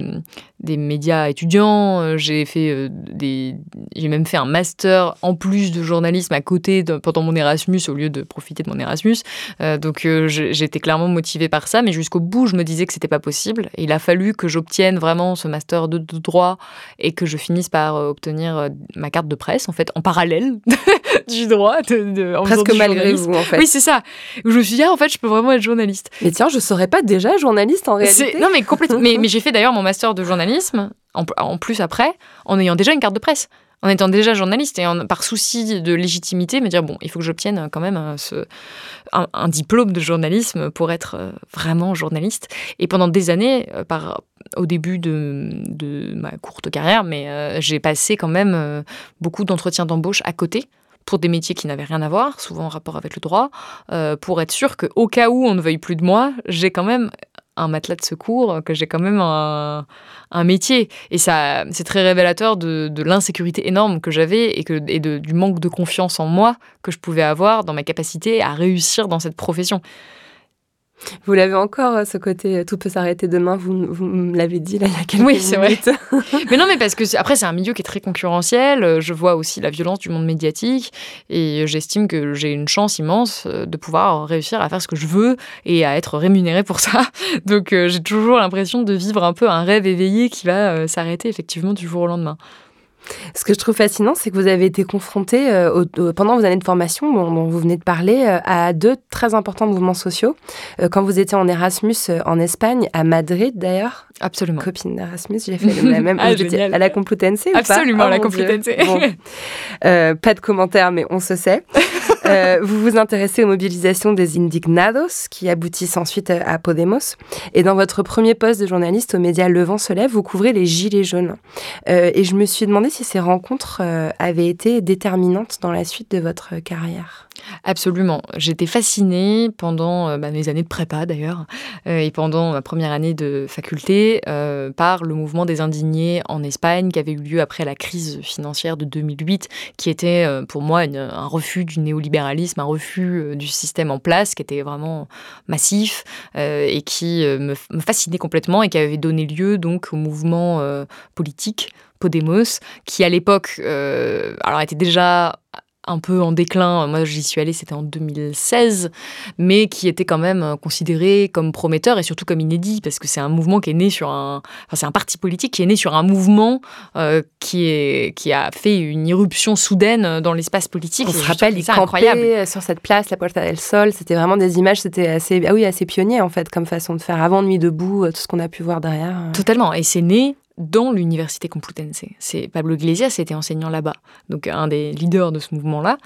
des médias étudiants, euh, j'ai fait euh, des j'ai même fait un master en plus de journalisme à côté pendant mon Erasmus au lieu de profiter de mon Erasmus. Euh, donc j'étais clairement motivée par ça mais jusqu'au bout, je me disais que c'était pas possible. Et il a fallu que j'obtienne vraiment ce master de, droit et que je finisse par obtenir ma carte de presse en fait en parallèle *laughs* *laughs* du droit de, presque malgré vous en fait. Oui, c'est ça. je me suis dit ah, en fait, je peux vraiment être journaliste. Mais tiens, je serais pas déjà journaliste en réalité. Non, mais complètement. mais, *laughs* mais j'ai fait d'ailleurs mon master de journalisme, en, plus après, en ayant déjà une carte de presse. En étant déjà journaliste et en, par souci de légitimité, me dire bon, il faut que j'obtienne quand même euh, ce, un, diplôme de journalisme pour être euh, vraiment journaliste. Et pendant des années, euh, par, au début de, de ma courte carrière, mais j'ai passé quand même beaucoup d'entretiens d'embauche à côté pour des métiers qui n'avaient rien à voir, souvent en rapport avec le droit, pour être sûr qu'au cas où on ne veuille plus de moi, j'ai quand même un matelas de secours, que j'ai quand même un, métier. Et ça, c'est très révélateur de, l'insécurité énorme que j'avais et, que, et du manque de confiance en moi que je pouvais avoir dans ma capacité à réussir dans cette profession. Vous l'avez encore, euh, ce côté euh, tout peut s'arrêter demain, vous, vous me l'avez dit là il y a quelques oui, c'est Vrai. *laughs* mais non, mais parce que après, c'est un milieu qui est très concurrentiel. Euh, je vois aussi la violence du monde médiatique et j'estime que j'ai une chance immense de pouvoir réussir à faire ce que je veux et à être rémunérée pour ça. *laughs* Donc j'ai toujours l'impression de vivre un peu un rêve éveillé qui va s'arrêter effectivement du jour au lendemain. Ce que je trouve fascinant, c'est que vous avez été confronté euh, pendant vos années de formation, dont, vous venez de parler, euh, à deux très importants mouvements sociaux. Euh, quand vous étiez en Erasmus en Espagne, à Madrid d'ailleurs. Absolument. Copine d'Erasmus, j'ai fait la même. *laughs* ah, à la Complutense ou Absolument, à la oh, Complutense. Bon. pas de commentaires, mais on se sait. *laughs* *laughs* vous vous intéressez aux mobilisations des Indignados, qui aboutissent ensuite à Podemos. Et dans votre premier poste de journaliste aux médias Le Vent se lève, vous couvrez les Gilets jaunes. et je me suis demandé si ces rencontres euh, avaient été déterminantes dans la suite de votre carrière. Absolument. J'étais fascinée pendant euh, bah, mes années de prépa d'ailleurs euh, et pendant ma première année de faculté euh, par le mouvement des indignés en Espagne qui avait eu lieu après la crise financière de 2008 qui était pour moi un refus du néolibéralisme, un refus du système en place qui était vraiment massif et qui me, me, fascinait complètement et qui avait donné lieu donc au mouvement politique Podemos qui à l'époque alors était déjà un peu en déclin. Moi, j'y suis allée, c'était en 2016, mais qui était quand même considéré comme prometteur et surtout comme inédit, parce que c'est un mouvement qui est né sur un, enfin, c'est un parti politique qui est né sur un mouvement euh, qui est qui a fait une irruption soudaine dans l'espace politique. On se rappelle, il incroyable. sur cette place, la Puerta del Sol. C'était vraiment des images, c'était assez, ah oui, assez pionnier en fait, comme façon de faire. Avant Nuit debout, tout ce qu'on a pu voir derrière. Totalement. Et c'est né dans l'université Complutense. C'est Pablo Iglesias était enseignant là-bas, donc un des leaders de ce mouvement-là.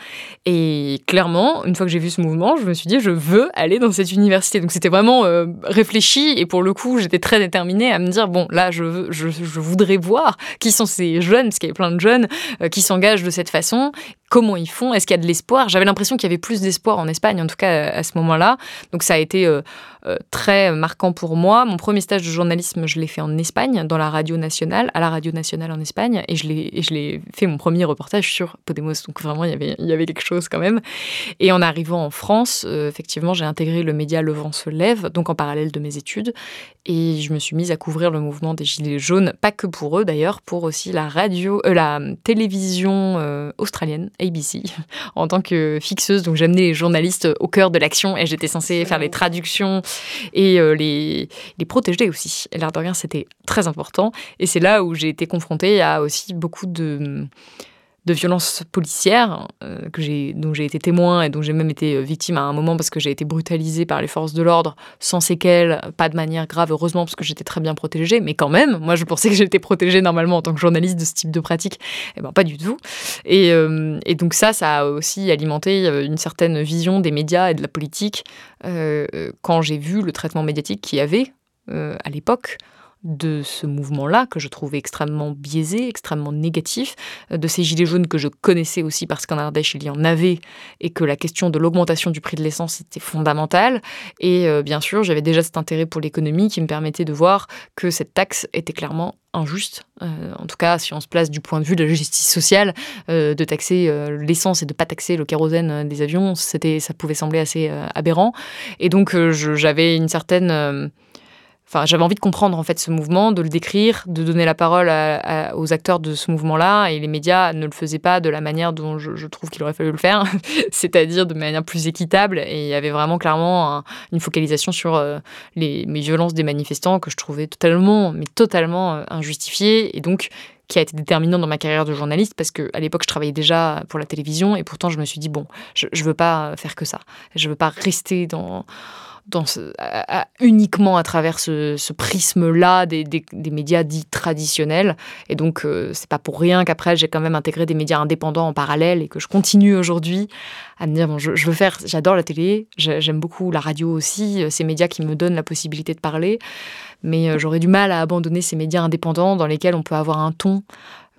Et clairement, une fois que j'ai vu ce mouvement, je me suis dit je veux aller dans cette université. Donc c'était vraiment euh, réfléchi et pour le coup, j'étais très déterminée à me dire bon là, je, veux, je, voudrais voir qui sont ces jeunes, parce qu'il y avait plein de jeunes euh, qui s'engagent de cette façon, comment ils font, est-ce qu'il y a de l'espoir? J'avais l'impression qu'il y avait plus d'espoir en Espagne, en tout cas à ce moment-là. Donc ça a été euh, euh, très marquant pour moi. Mon premier stage de journalisme, je l'ai fait en Espagne, dans la radio nationale, à la radio nationale en Espagne, et je l'ai fait mon premier reportage sur Podemos. Donc vraiment, il y avait, y avait quelque chose quand même. Et en arrivant en France, euh, effectivement, j'ai intégré le média Le Vent se lève, donc en parallèle de mes études, et je me suis mise à couvrir le mouvement des Gilets jaunes, pas que pour eux d'ailleurs, pour aussi la radio, la télévision australienne ABC *laughs* en tant que fixeuse. Donc j'amenais les journalistes au cœur de l'action et j'étais censée faire les traductions et euh, les, les protéger aussi. L'air de rien, c'était très important. Et c'est là où j'ai été confrontée à aussi beaucoup de de violences policières euh, que j'ai, dont j'ai été témoin et dont j'ai même été euh, victime à un moment parce que j'ai été brutalisée par les forces de l'ordre sans séquelles, pas de manière grave, heureusement, parce que j'étais très bien protégée, mais quand même, moi je pensais que j'étais protégée normalement en tant que journaliste de ce type de pratique, eh ben pas du tout. Euh, et donc ça, ça a aussi alimenté une certaine vision des médias et de la politique quand j'ai vu le traitement médiatique qu'il y avait à l'époque de ce mouvement-là, que je trouvais extrêmement biaisé, extrêmement négatif, euh, de ces gilets jaunes que je connaissais aussi parce qu'en Ardèche, il y en avait, et que la question de l'augmentation du prix de l'essence était fondamentale. Et euh, bien sûr, j'avais déjà cet intérêt pour l'économie qui me permettait de voir que cette taxe était clairement injuste, euh, en tout cas si on se place du point de vue de la justice sociale, de taxer l'essence et de pas taxer le kérosène des avions, c'était, ça pouvait sembler assez aberrant. Et donc j'avais une certaine Enfin, j'avais envie de comprendre en fait ce mouvement, de le décrire, de donner la parole aux acteurs de ce mouvement-là, et les médias ne le faisaient pas de la manière dont je, trouve qu'il aurait fallu le faire, *laughs* c'est-à-dire de manière plus équitable. Et il y avait vraiment clairement une focalisation sur euh, les, violences des manifestants que je trouvais totalement, mais totalement euh, injustifiées, et donc qui a été déterminant dans ma carrière de journaliste parce que à l'époque je travaillais déjà pour la télévision et pourtant je me suis dit bon je, je veux pas faire que ça je veux pas rester dans dans uniquement à travers ce, prisme-là des, médias dits traditionnels. Et donc, euh, c'est pas pour rien qu'après, j'ai quand même intégré des médias indépendants en parallèle et que je continue aujourd'hui à me dire, bon, je, veux faire, j'adore la télé, j'aime beaucoup la radio aussi, euh, ces médias qui me donnent la possibilité de parler, mais euh, j'aurais du mal à abandonner ces médias indépendants dans lesquels on peut avoir un ton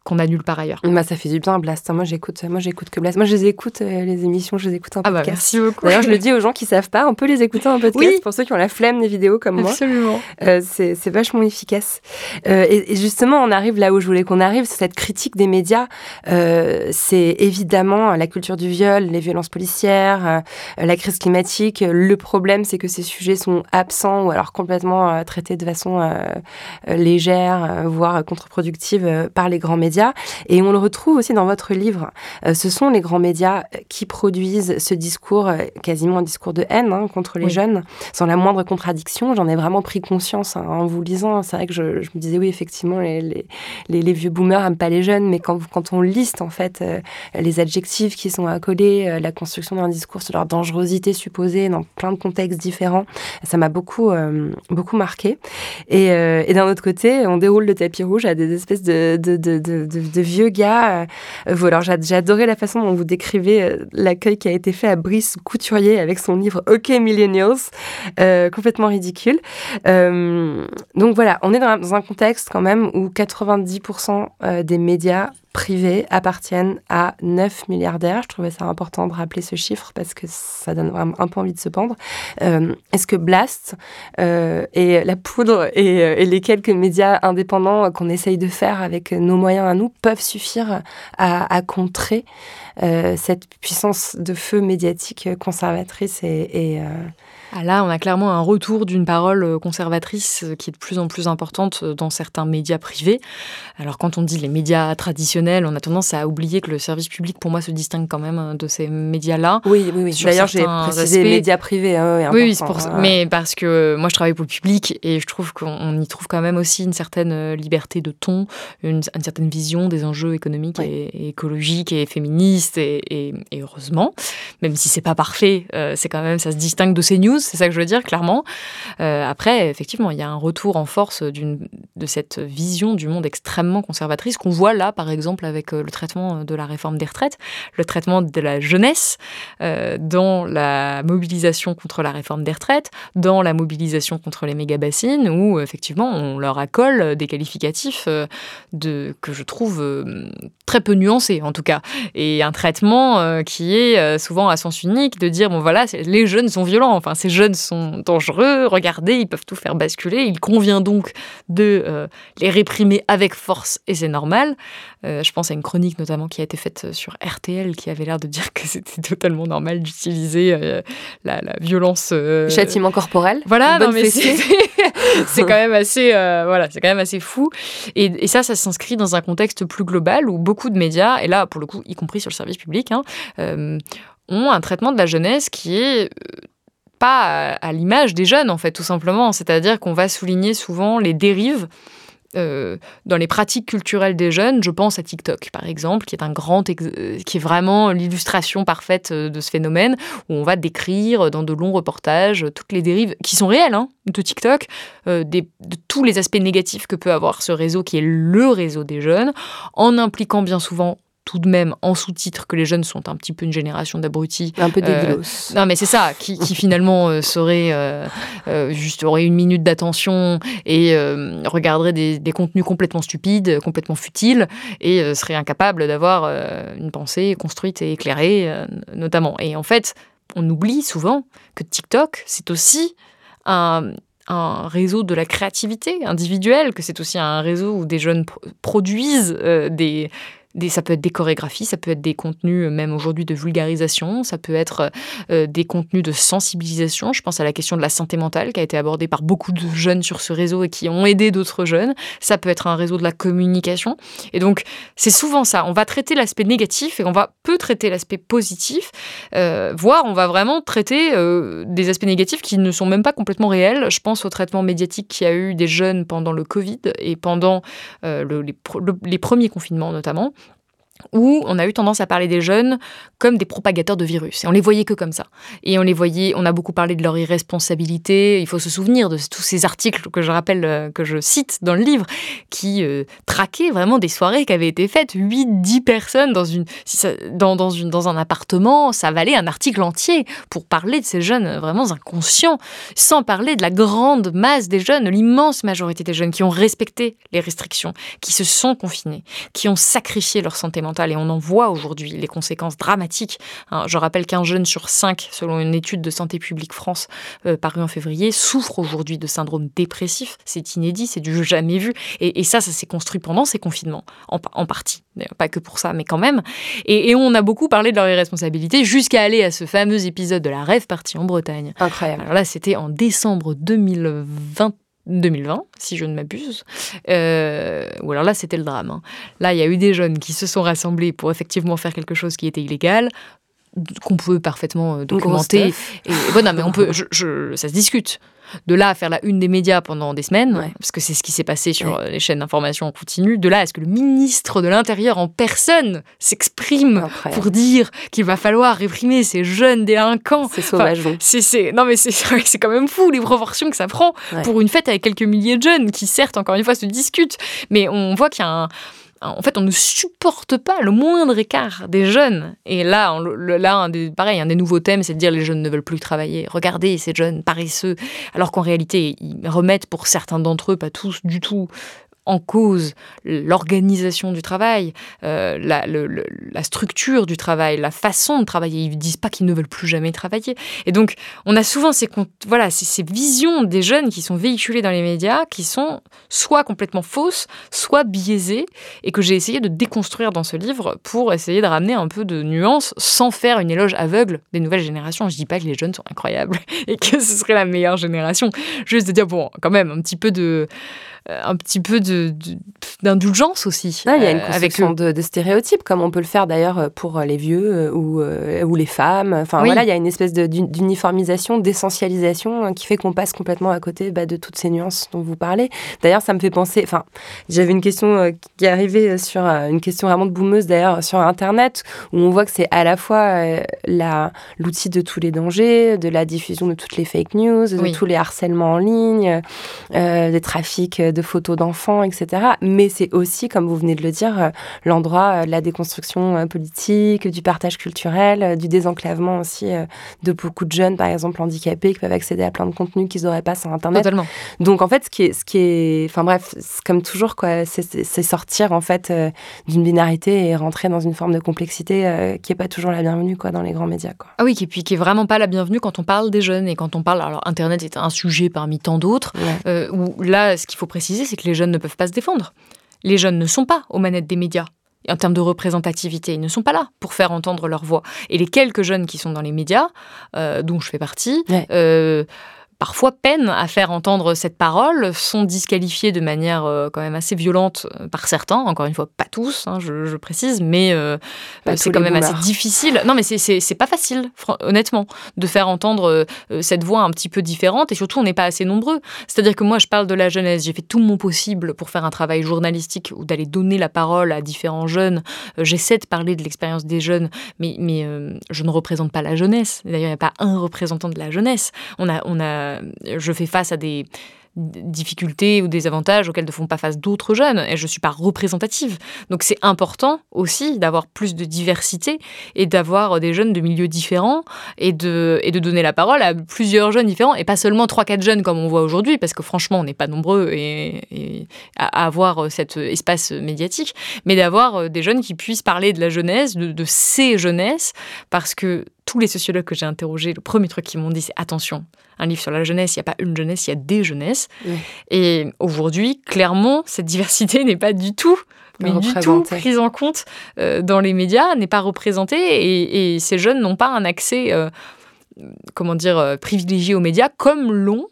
qu'on annule par ailleurs. Bah, ça fait du bien, Blast. Moi, j'écoute, moi, j'écoute que Blast. Moi, je les écoute, euh, les émissions, je les écoute un ah bah, merci beaucoup. D'ailleurs, je le dis aux gens qui savent pas, on peut les écouter en podcast oui. pour ceux qui ont la flemme des vidéos comme moi. Absolument. Euh, c'est vachement efficace. Euh, et, justement, on arrive là où je voulais qu'on arrive, c'est cette critique des médias. C'est évidemment la culture du viol, les violences policières, la crise climatique. Le problème, c'est que ces sujets sont absents ou alors complètement traités de façon légère, voire contre-productive par les grands médias et on le retrouve aussi dans votre livre. Euh, ce sont les grands médias qui produisent ce discours, euh, quasiment un discours de haine hein, contre les jeunes, sans la moindre contradiction. J'en ai vraiment pris conscience hein, en vous lisant. C'est vrai que je, me disais, oui, effectivement, les, les, vieux boomers n'aiment pas les jeunes, mais quand, quand on liste en fait euh, les adjectifs qui sont accolés, la construction d'un discours sur leur dangerosité supposée dans plein de contextes différents, ça m'a beaucoup, beaucoup marqué. Et, et d'un autre côté, on déroule le tapis rouge à des espèces de, de, de de, vieux gars. Euh, voilà, j'ai adoré la façon dont vous décrivez euh, l'accueil qui a été fait à Brice Couturier avec son livre OK Millennials, euh, complètement ridicule. donc voilà, on est dans un contexte quand même où 90% des médias privés appartiennent à 9 milliardaires. Je trouvais ça important de rappeler ce chiffre parce que ça donne vraiment un peu envie de se pendre. Euh, est-ce que Blast euh, et la poudre et, euh, et, les quelques médias indépendants qu'on essaye de faire avec nos moyens à nous peuvent suffire à, contrer cette puissance de feu médiatique conservatrice et ah, là, on a clairement un retour d'une parole euh, conservatrice euh, qui est de plus en plus importante euh, dans certains médias privés. Alors quand on dit les médias traditionnels. On a tendance à oublier que le service public, pour moi, se distingue quand même euh, de ces médias-là. Oui, oui, oui. D'ailleurs, j'ai précisé les médias privés. Hein, oui, oui c'est pour ça. Mais parce que moi, je travaille pour le public et je trouve qu'on y trouve quand même aussi une certaine liberté de ton, une, certaine vision des enjeux économiques et, écologiques et féministes. Et, heureusement, même si c'est pas parfait, euh, c'est quand même ça se distingue de ces news. C'est ça que je veux dire clairement. après, effectivement, il y a un retour en force de cette vision du monde extrêmement conservatrice qu'on voit là, par exemple, avec le traitement de la réforme des retraites, le traitement de la jeunesse dans la mobilisation contre la réforme des retraites, dans la mobilisation contre les méga-bassines, où effectivement on leur accole des qualificatifs euh, de, que je trouve euh, très peu nuancés en tout cas, et un traitement euh, qui est souvent à sens unique de dire bon voilà les jeunes sont violents, enfin ces jeunes sont dangereux, regardez ils peuvent tout faire basculer, il convient donc de les réprimer avec force et c'est normal. je pense à une chronique notamment qui a été faite sur RTL qui avait l'air de dire que *laughs* c'était totalement normal d'utiliser la, violence. Euh, Châtiment corporel. Voilà, non, mais c'est quand *laughs* même assez, euh, voilà, c'est quand même assez fou. Et, ça, ça s'inscrit dans un contexte plus global où beaucoup de médias, et là, pour le coup, y compris sur le service public, hein, euh, ont un traitement de la jeunesse qui est pas à l'image des jeunes, en fait, tout simplement. C'est-à-dire qu'on va souligner souvent les dérives euh, dans les pratiques culturelles des jeunes, je pense à TikTok par exemple, qui est un grand, euh, qui est vraiment l'illustration parfaite euh, de ce phénomène, où on va décrire dans de longs reportages toutes les dérives qui sont réelles hein, de TikTok, de tous les aspects négatifs que peut avoir ce réseau qui est le réseau des jeunes, en impliquant bien souvent tout de même en sous-titre que les jeunes sont un petit peu une génération d'abrutis. Un peu euh, dégueulos. non, mais c'est ça, qui, finalement euh, serait euh, juste aurait une minute d'attention et regarderait des, des, contenus complètement stupides, complètement futiles et serait incapable d'avoir une pensée construite et éclairée, notamment. Et en fait, on oublie souvent que TikTok, c'est aussi un, un réseau de la créativité individuelle, que c'est aussi un réseau où des jeunes produisent des ça peut être des chorégraphies, ça peut être des contenus euh, même aujourd'hui de vulgarisation, ça peut être euh, euh, des contenus de sensibilisation. Je pense à la question de la santé mentale qui a été abordée par beaucoup de jeunes sur ce réseau et qui ont aidé d'autres jeunes. Ça peut être un réseau de la communication. Et donc, c'est souvent ça. On va traiter l'aspect négatif et on va peu traiter l'aspect positif, voire on va vraiment traiter des aspects négatifs qui ne sont même pas complètement réels. Je pense au traitement médiatique qu'il y a eu des jeunes pendant le Covid et pendant les premiers confinements notamment où on a eu tendance à parler des jeunes comme des propagateurs de virus. Et on les voyait que comme ça. Et on les voyait, on a beaucoup parlé de leur irresponsabilité. Il faut se souvenir de tous ces articles que je rappelle, euh, que je cite dans le livre, qui euh, traquaient vraiment des soirées qui avaient été faites. 8, 10 personnes dans, une, dans, dans, un appartement, ça valait un article entier pour parler de ces jeunes vraiment inconscients, sans parler de la grande masse des jeunes, l'immense majorité des jeunes qui ont respecté les restrictions, qui se sont confinés, qui ont sacrifié leur santé mentale et on en voit aujourd'hui les conséquences dramatiques. Hein, je rappelle qu'un jeune sur cinq, selon une étude de Santé publique France euh, parue en février, souffre aujourd'hui de syndrome dépressif. C'est inédit, c'est du jamais vu. Et, ça, ça s'est construit pendant ces confinements, en, partie. Pas que pour ça, mais quand même. Et, on a beaucoup parlé de leur irresponsabilité jusqu'à aller à ce fameux épisode de la rêve partie en Bretagne. Incroyable. Alors là, c'était en décembre 2020 2020, si je ne m'abuse. Euh, ou alors là, c'était le drame. Hein. Là, il y a eu des jeunes qui se sont rassemblés pour effectivement faire quelque chose qui était illégal qu'on peut parfaitement euh, documenter. Et, bon, non, mais on peut, *laughs* je, ça se discute. De là à faire la une des médias pendant des semaines, parce que c'est ce qui s'est passé sur les chaînes d'information en continu, de là à ce que le ministre de l'Intérieur en personne s'exprime pour dire qu'il va falloir réprimer ces jeunes délinquants. C'est sauvage. c'est, non mais *laughs* c'est, c'est quand même fou les proportions que ça prend pour une fête avec quelques milliers de jeunes qui certes encore une fois se discutent, mais on voit qu'il y a un en fait, on ne supporte pas le moindre écart des jeunes. Et là, là un des, pareil, un des nouveaux thèmes, c'est de dire les jeunes ne veulent plus travailler. Regardez ces jeunes paresseux, alors qu'en réalité, ils remettent pour certains d'entre eux, pas tous du tout, en cause l'organisation du travail, euh, la, structure du travail, la façon de travailler. Ils ne disent pas qu'ils ne veulent plus jamais travailler. Et donc, on a souvent ces, voilà, ces, visions des jeunes qui sont véhiculées dans les médias, qui sont soit complètement fausses, soit biaisées, et que j'ai essayé de déconstruire dans ce livre pour essayer de ramener un peu de nuance sans faire une éloge aveugle des nouvelles générations. Je ne dis pas que les jeunes sont incroyables *laughs* et que ce serait la meilleure génération. Juste de dire, bon, quand même, un petit peu de un petit peu de, d'indulgence aussi. il y a une construction de, de, stéréotypes, comme on peut le faire d'ailleurs pour les vieux ou, ou les femmes. Enfin voilà, il y a une espèce d'uniformisation, d'essentialisation hein, qui fait qu'on passe complètement à côté bah, de toutes ces nuances dont vous parlez. D'ailleurs, ça me fait penser. Enfin, j'avais une question qui est arrivée sur une question vraiment de boumeuse d'ailleurs sur Internet où on voit que c'est à la fois la l'outil de tous les dangers, de la diffusion de toutes les fake news, de tous les harcèlements en ligne, euh, des trafics de photos d'enfants, etc. Mais c'est aussi, comme vous venez de le dire, euh, l'endroit euh, de la déconstruction euh, politique, du partage culturel, du désenclavement aussi de beaucoup de jeunes, par exemple handicapés, qui peuvent accéder à plein de contenus qu'ils n'auraient pas sur Internet. Totalement. Donc en fait, ce qui est, ce qui est, enfin bref, comme toujours quoi, c'est sortir en fait d'une binarité et rentrer dans une forme de complexité qui est pas toujours la bienvenue quoi dans les grands médias quoi. Ah oui, qui puis qui est vraiment pas la bienvenue quand on parle des jeunes et quand on parle. Alors Internet est un sujet parmi tant d'autres. où là, ce qu'il faut préciser, c'est que les jeunes ne peuvent pas se défendre. Les jeunes ne sont pas aux manettes des médias. En termes de représentativité, ils ne sont pas là pour faire entendre leur voix. Et les quelques jeunes qui sont dans les médias, euh, dont je fais partie, euh, parfois peinent à faire entendre cette parole, sont disqualifiés de manière euh, quand même assez violente euh, par certains, encore une fois pas tous, hein, je, précise, mais euh, c'est quand même assez difficile. Non mais c'est pas facile, honnêtement, de faire entendre cette voix un petit peu différente, et surtout on n'est pas assez nombreux. C'est-à-dire que moi je parle de la jeunesse, j'ai fait tout mon possible pour faire un travail journalistique ou d'aller donner la parole à différents jeunes, j'essaie de parler de l'expérience des jeunes, mais, mais je ne représente pas la jeunesse. D'ailleurs il n'y a pas un représentant de la jeunesse. On a, on a je fais face à des difficultés ou des avantages auxquels ne font pas face d'autres jeunes et je ne suis pas représentative. Donc c'est important aussi d'avoir plus de diversité et d'avoir des jeunes de milieux différents et de, et de donner la parole à plusieurs jeunes différents et pas seulement 3-4 jeunes comme on voit aujourd'hui parce que franchement on n'est pas nombreux et, à, avoir cet espace médiatique mais d'avoir des jeunes qui puissent parler de la jeunesse, de, de ces jeunesses parce que tous les sociologues que j'ai interrogés, le premier truc qu'ils m'ont dit c'est attention, un livre sur la jeunesse, il n'y a pas une jeunesse, il y a des jeunesses. Et aujourd'hui, clairement, cette diversité *laughs* n'est pas du tout mais du tout prise en compte euh, dans les médias, n'est pas représentée. Et, ces jeunes n'ont pas un accès, euh, comment dire, euh, privilégié aux médias comme l'ont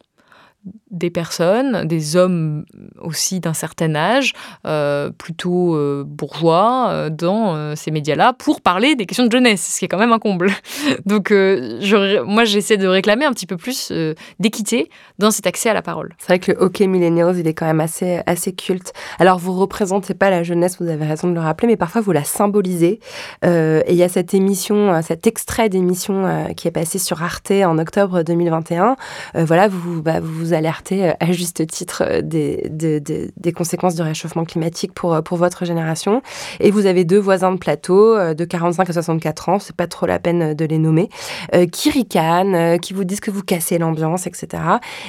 des personnes, des hommes aussi d'un certain âge, euh, plutôt euh, bourgeois, euh, dans ces médias-là, pour parler des questions de jeunesse, ce qui est quand même un comble. *laughs* Donc moi, j'essaie de réclamer un petit peu plus d'équité dans cet accès à la parole. C'est vrai que le hockey millennials, il est quand même assez, assez culte. Alors, vous représentez pas la jeunesse, vous avez raison de le rappeler, mais parfois vous la symbolisez. et il y a cette émission, cet extrait d'émission qui est passé sur Arte en octobre 2021. voilà, vous, bah, vous vous alertez à juste titre euh, des, conséquences du réchauffement climatique pour, euh, pour votre génération. Et vous avez deux voisins de plateau euh, de 45 à 64 ans, c'est pas trop la peine de les nommer, qui ricanent, qui vous disent que vous cassez l'ambiance, etc.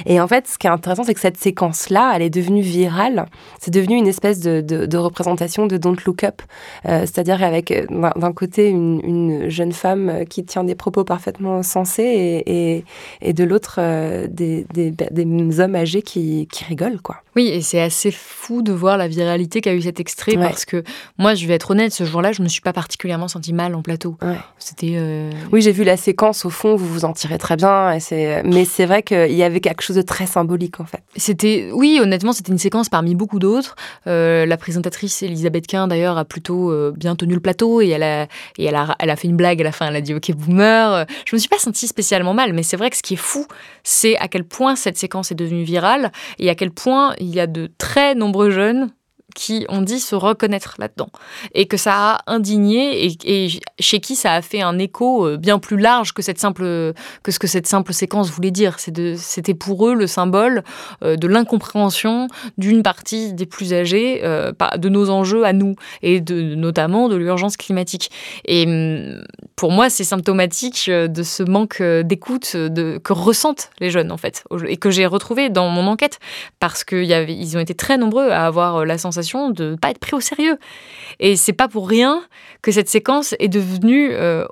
Et en fait, ce qui est intéressant, c'est que cette séquence-là, elle est devenue virale. C'est devenu une espèce de, représentation de Don't Look Up. C'est-à-dire avec d'un côté une, jeune femme qui tient des propos parfaitement sensés et, et, de l'autre des hommes âgés qui, qui rigolent, quoi. Oui, et c'est assez fou de voir la viralité qu'a eu cet extrait parce que moi, je vais être honnête, ce jour-là, je me suis pas particulièrement senti mal en plateau. C'était. Euh, oui, j'ai vu la séquence au fond, vous vous en tirez très bien, et c'est. Mais c'est vrai qu'il y avait quelque chose de très symbolique en fait. C'était, oui, honnêtement, c'était une séquence parmi beaucoup d'autres. Euh, la présentatrice Elisabeth Quint d'ailleurs a plutôt euh, bien tenu le plateau et elle a et elle a, elle a fait une blague à la fin. Elle a dit OK boomer. Je me suis pas sentie spécialement mal, mais c'est vrai que ce qui est fou, c'est à quel point cette séquence est devenue virale et à quel point il y a de très nombreux jeunes qui ont dit se reconnaître là-dedans et que ça a indigné et, chez qui ça a fait un écho euh, bien plus large que cette simple que ce que cette simple séquence voulait dire. C'était pour eux le symbole euh, de l'incompréhension d'une partie des plus âgés euh, de nos enjeux à nous et de, notamment de l'urgence climatique. Et hum, pour moi, c'est symptomatique de ce manque d'écoute que ressentent les jeunes en fait et que j'ai retrouvé dans mon enquête parce qu'ils ont été très nombreux à avoir la sensation de ne pas être pris au sérieux. Et c'est pas pour rien que cette séquence est devenue euh,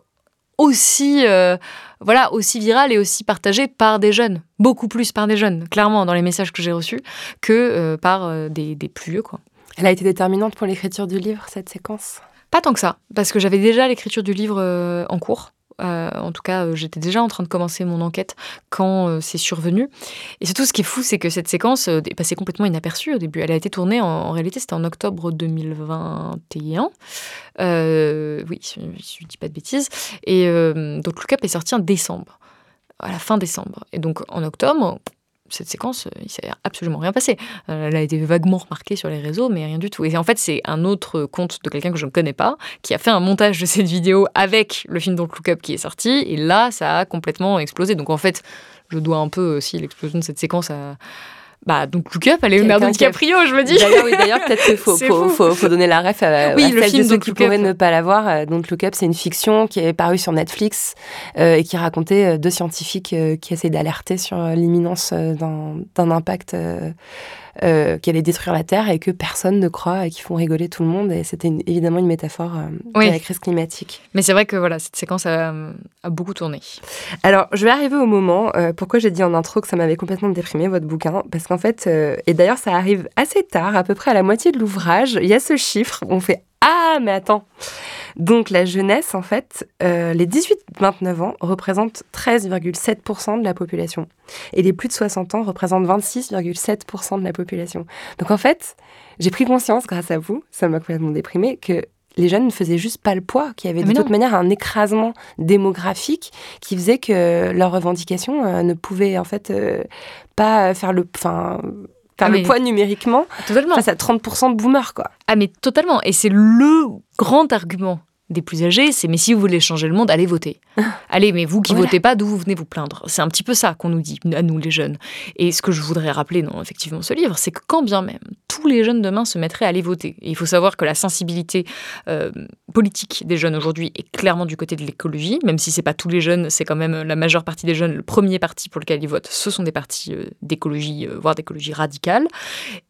aussi, euh, voilà, aussi virale et aussi partagée par des jeunes. Beaucoup plus par des jeunes, clairement, dans les messages que j'ai reçus, que euh, par des, des, plus vieux. Quoi. Elle a été déterminante pour l'écriture du livre, cette séquence? Pas tant que ça, parce que j'avais déjà l'écriture du livre en cours. En tout cas, j'étais déjà en train de commencer mon enquête quand c'est survenu. Et surtout, ce qui est fou, c'est que cette séquence est passée complètement inaperçue au début. Elle a été tournée, en, réalité, c'était en octobre 2021. oui, je ne dis pas de bêtises. Et donc, Look Up est sorti en décembre, à la fin décembre. Et donc, en octobre, cette séquence, euh, il s'est absolument rien passé. Euh, elle a été vaguement remarquée sur les réseaux, mais rien du tout. Et en fait, c'est un autre compte de quelqu'un que je ne connais pas qui a fait un montage de cette vidéo avec le film Don't Look Up qui est sorti. Et là, ça a complètement explosé. Donc en fait, je dois un peu aussi l'explosion de cette séquence à bah, donc Look Up, elle est Leonardo DiCaprio, je me dis. D'ailleurs, oui, d'ailleurs peut-être qu'il faut, *laughs* faut, faut, donner la ref à, oui, le film de ceux qui pourraient ne pas l'avoir. Euh, donc Look Up, c'est une fiction qui est parue sur Netflix euh, et qui racontait euh, deux scientifiques qui essaient d'alerter sur l'imminence d'un impact euh, qui allait détruire la Terre et que personne ne croit et qui font rigoler tout le monde. Et c'était évidemment une métaphore euh, de la crise climatique. Mais c'est vrai que voilà, cette séquence a, beaucoup tourné. Alors, je vais arriver au moment. Euh, pourquoi j'ai dit en intro que ça m'avait complètement déprimé, votre bouquin Parce qu'en fait, et d'ailleurs, ça arrive assez tard, à peu près à la moitié de l'ouvrage, il y a ce chiffre. On fait Ah, mais attends donc la jeunesse, en fait, euh, les 18-29 ans représentent 13,7% de la population. Et les plus de 60 ans représentent 26,7% de la population. Donc en fait, j'ai pris conscience, grâce à vous, ça m'a complètement déprimé, que les jeunes ne faisaient juste pas le poids, qu'il y avait ah, de toute manière un écrasement démographique qui faisait que leurs revendications euh, ne pouvaient en fait euh, pas faire le... Enfin, faire le poids numériquement totalement. face à 30% de boomers, quoi. Ah, mais totalement. Et c'est le grand argument des plus âgés, c'est mais si vous voulez changer le monde, allez voter. *laughs* allez, mais vous qui votez pas, d'où vous venez vous plaindre? C'est un petit peu ça qu'on nous dit, à nous les jeunes. Et ce que je voudrais rappeler dans effectivement ce livre, c'est que quand bien même les jeunes demain se mettraient à aller voter, il faut savoir que la sensibilité euh, politique des jeunes aujourd'hui est clairement du côté de l'écologie, même si c'est pas tous les jeunes, c'est quand même la majeure partie des jeunes, le premier parti pour lequel ils votent, ce sont des partis euh, d'écologie, euh, voire d'écologie radicale.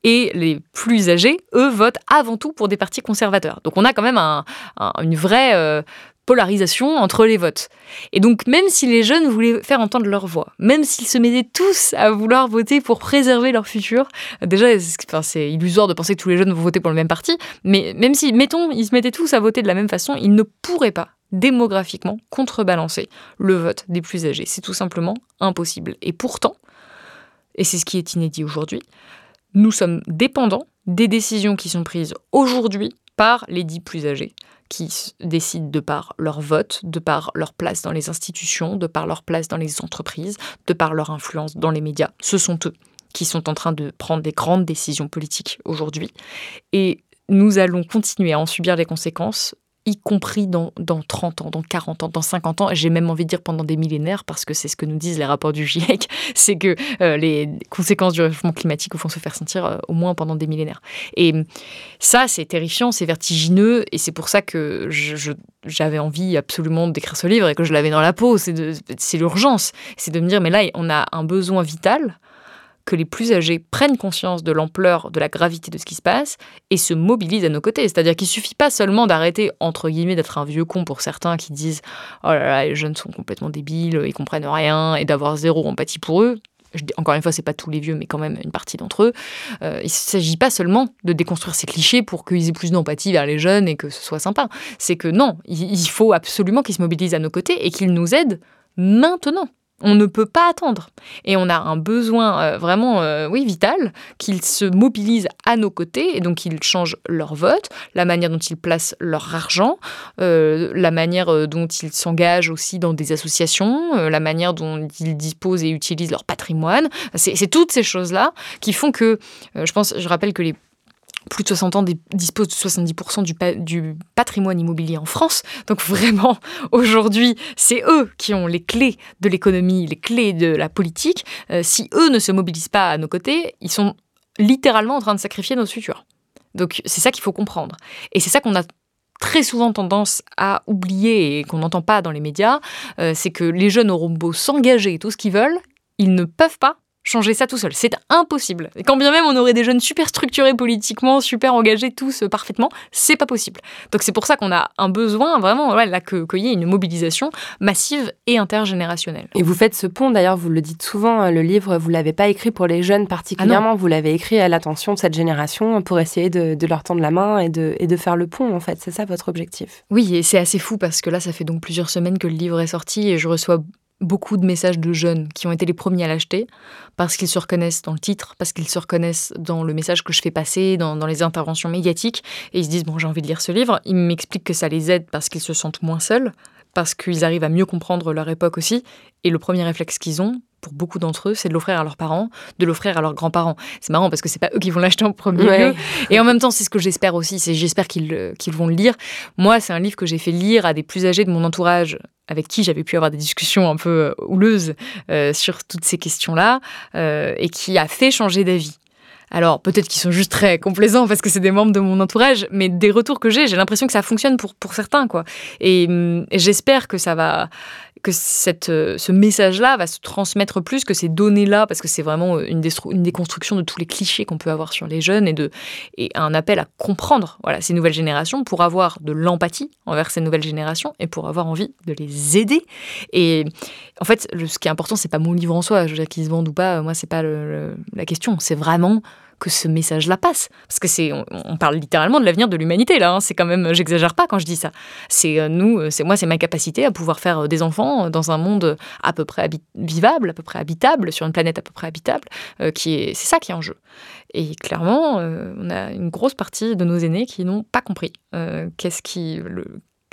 Et les plus âgés, eux, votent avant tout pour des partis conservateurs. Donc on a quand même un, une vraie polarisation entre les votes. Et donc, même si les jeunes voulaient faire entendre leur voix, même s'ils se mettaient tous à vouloir voter pour préserver leur futur, déjà, c'est illusoire de penser que tous les jeunes vont voter pour le même parti, mais même si, mettons, ils se mettaient tous à voter de la même façon, ils ne pourraient pas démographiquement contrebalancer le vote des plus âgés. C'est tout simplement impossible. Et pourtant, et c'est ce qui est inédit aujourd'hui, nous sommes dépendants des décisions qui sont prises aujourd'hui par les dits plus âgés qui décident de par leur vote, de par leur place dans les institutions, de par leur place dans les entreprises, de par leur influence dans les médias. Ce sont eux qui sont en train de prendre des grandes décisions politiques aujourd'hui. Et nous allons continuer à en subir les conséquences y compris dans, dans 30 ans, dans 40 ans, dans 50 ans, j'ai même envie de dire pendant des millénaires, parce que c'est ce que nous disent les rapports du GIEC, *laughs* c'est que euh, les conséquences du réchauffement climatique vont se faire sentir euh, au moins pendant des millénaires. Et ça, c'est terrifiant, c'est vertigineux, et c'est pour ça que j'avais envie absolument d'écrire ce livre et que je l'avais dans la peau, c'est l'urgence, c'est de me dire, mais là, on a un besoin vital que les plus âgés prennent conscience de l'ampleur, de la gravité de ce qui se passe et se mobilisent à nos côtés. C'est-à-dire qu'il suffit pas seulement d'arrêter, entre guillemets, d'être un vieux con pour certains qui disent Oh là là, les jeunes sont complètement débiles, ils comprennent rien, et d'avoir zéro empathie pour eux. Encore une fois, c'est pas tous les vieux, mais quand même une partie d'entre eux. Euh, il ne s'agit pas seulement de déconstruire ces clichés pour qu'ils aient plus d'empathie vers les jeunes et que ce soit sympa. C'est que non, il faut absolument qu'ils se mobilisent à nos côtés et qu'ils nous aident maintenant. On ne peut pas attendre. Et on a un besoin euh, vraiment, euh, oui, vital, qu'ils se mobilisent à nos côtés et donc qu'ils changent leur vote, la manière dont ils placent leur argent, euh, la manière dont ils s'engagent aussi dans des associations, la manière dont ils disposent et utilisent leur patrimoine. C'est toutes ces choses-là qui font que, je pense, je rappelle que les plus de 60 ans disposent de 70% du, patrimoine immobilier en France. Donc vraiment, *laughs* aujourd'hui, c'est eux qui ont les clés de l'économie, les clés de la politique. Euh, si eux ne se mobilisent pas à nos côtés, ils sont littéralement en train de sacrifier notre futur. Donc c'est ça qu'il faut comprendre. Et c'est ça qu'on a très souvent tendance à oublier et qu'on n'entend pas dans les médias, euh, c'est que les jeunes auront beau s'engager tout ce qu'ils veulent, ils ne peuvent pas changer ça tout seul. C'est impossible. Et quand bien même on aurait des jeunes super structurés politiquement, super engagés tous euh, parfaitement, c'est pas possible. Donc c'est pour ça qu'on a un besoin vraiment ouais, là qu'il y ait une mobilisation massive et intergénérationnelle. Et vous faites ce pont d'ailleurs, vous le dites souvent, euh, le livre vous l'avez pas écrit pour les jeunes particulièrement, vous l'avez écrit à l'attention de cette génération pour essayer de, de, leur tendre la main et de, et de faire le pont en fait. C'est ça votre objectif? Oui, et c'est assez fou parce que là ça fait donc plusieurs semaines que le livre est sorti et je reçois beaucoup de messages de jeunes qui ont été les premiers à l'acheter parce qu'ils se reconnaissent dans le titre, parce qu'ils se reconnaissent dans le message que je fais passer, dans, dans les interventions médiatiques, et ils se disent, bon, j'ai envie de lire ce livre. Ils m'expliquent que ça les aide parce qu'ils se sentent moins seuls, parce qu'ils arrivent à mieux comprendre leur époque aussi. Et le premier réflexe qu'ils ont, pour beaucoup d'entre eux, c'est de l'offrir à leurs parents, de l'offrir à leurs grands-parents. C'est marrant parce que c'est pas eux qui vont l'acheter en premier Ouais. lieu. Et en même temps, c'est ce que j'espère aussi. C'est j'espère qu'ils qu'ils vont le lire. Moi, c'est un livre que j'ai fait lire à des plus âgés de mon entourage avec qui j'avais pu avoir des discussions un peu euh, houleuses euh, sur toutes ces questions-là euh, et qui a fait changer d'avis. Alors peut-être qu'ils sont juste très complaisants parce que c'est des membres de mon entourage, mais des retours que j'ai, j'ai l'impression que ça fonctionne pour, pour certains. quoi. Et, hum, et j'espère que ça va que cette, euh, ce message-là va se transmettre plus que ces données-là, parce que c'est vraiment euh, une, déconstruction de tous les clichés qu'on peut avoir sur les jeunes et, de, et un appel à comprendre voilà, ces nouvelles générations pour avoir de l'empathie envers ces nouvelles générations et pour avoir envie de les aider. Et en fait, ce qui est important, c'est pas mon livre en soi, je veux dire qu'ils se vendent ou pas, euh, moi, c'est pas la question. C'est vraiment que ce message-là passe. Parce que c'est, on, parle littéralement de l'avenir de l'humanité, là. hein. C'est quand même, j'exagère pas quand je dis ça. C'est euh, nous, euh, c'est moi, c'est ma capacité à pouvoir faire euh, des enfants dans un monde à peu près vivable, à peu près habitable, sur une planète à peu près habitable, qui est, c'est ça qui est en jeu. Et clairement, on a une grosse partie de nos aînés qui n'ont pas compris qu'est-ce qui,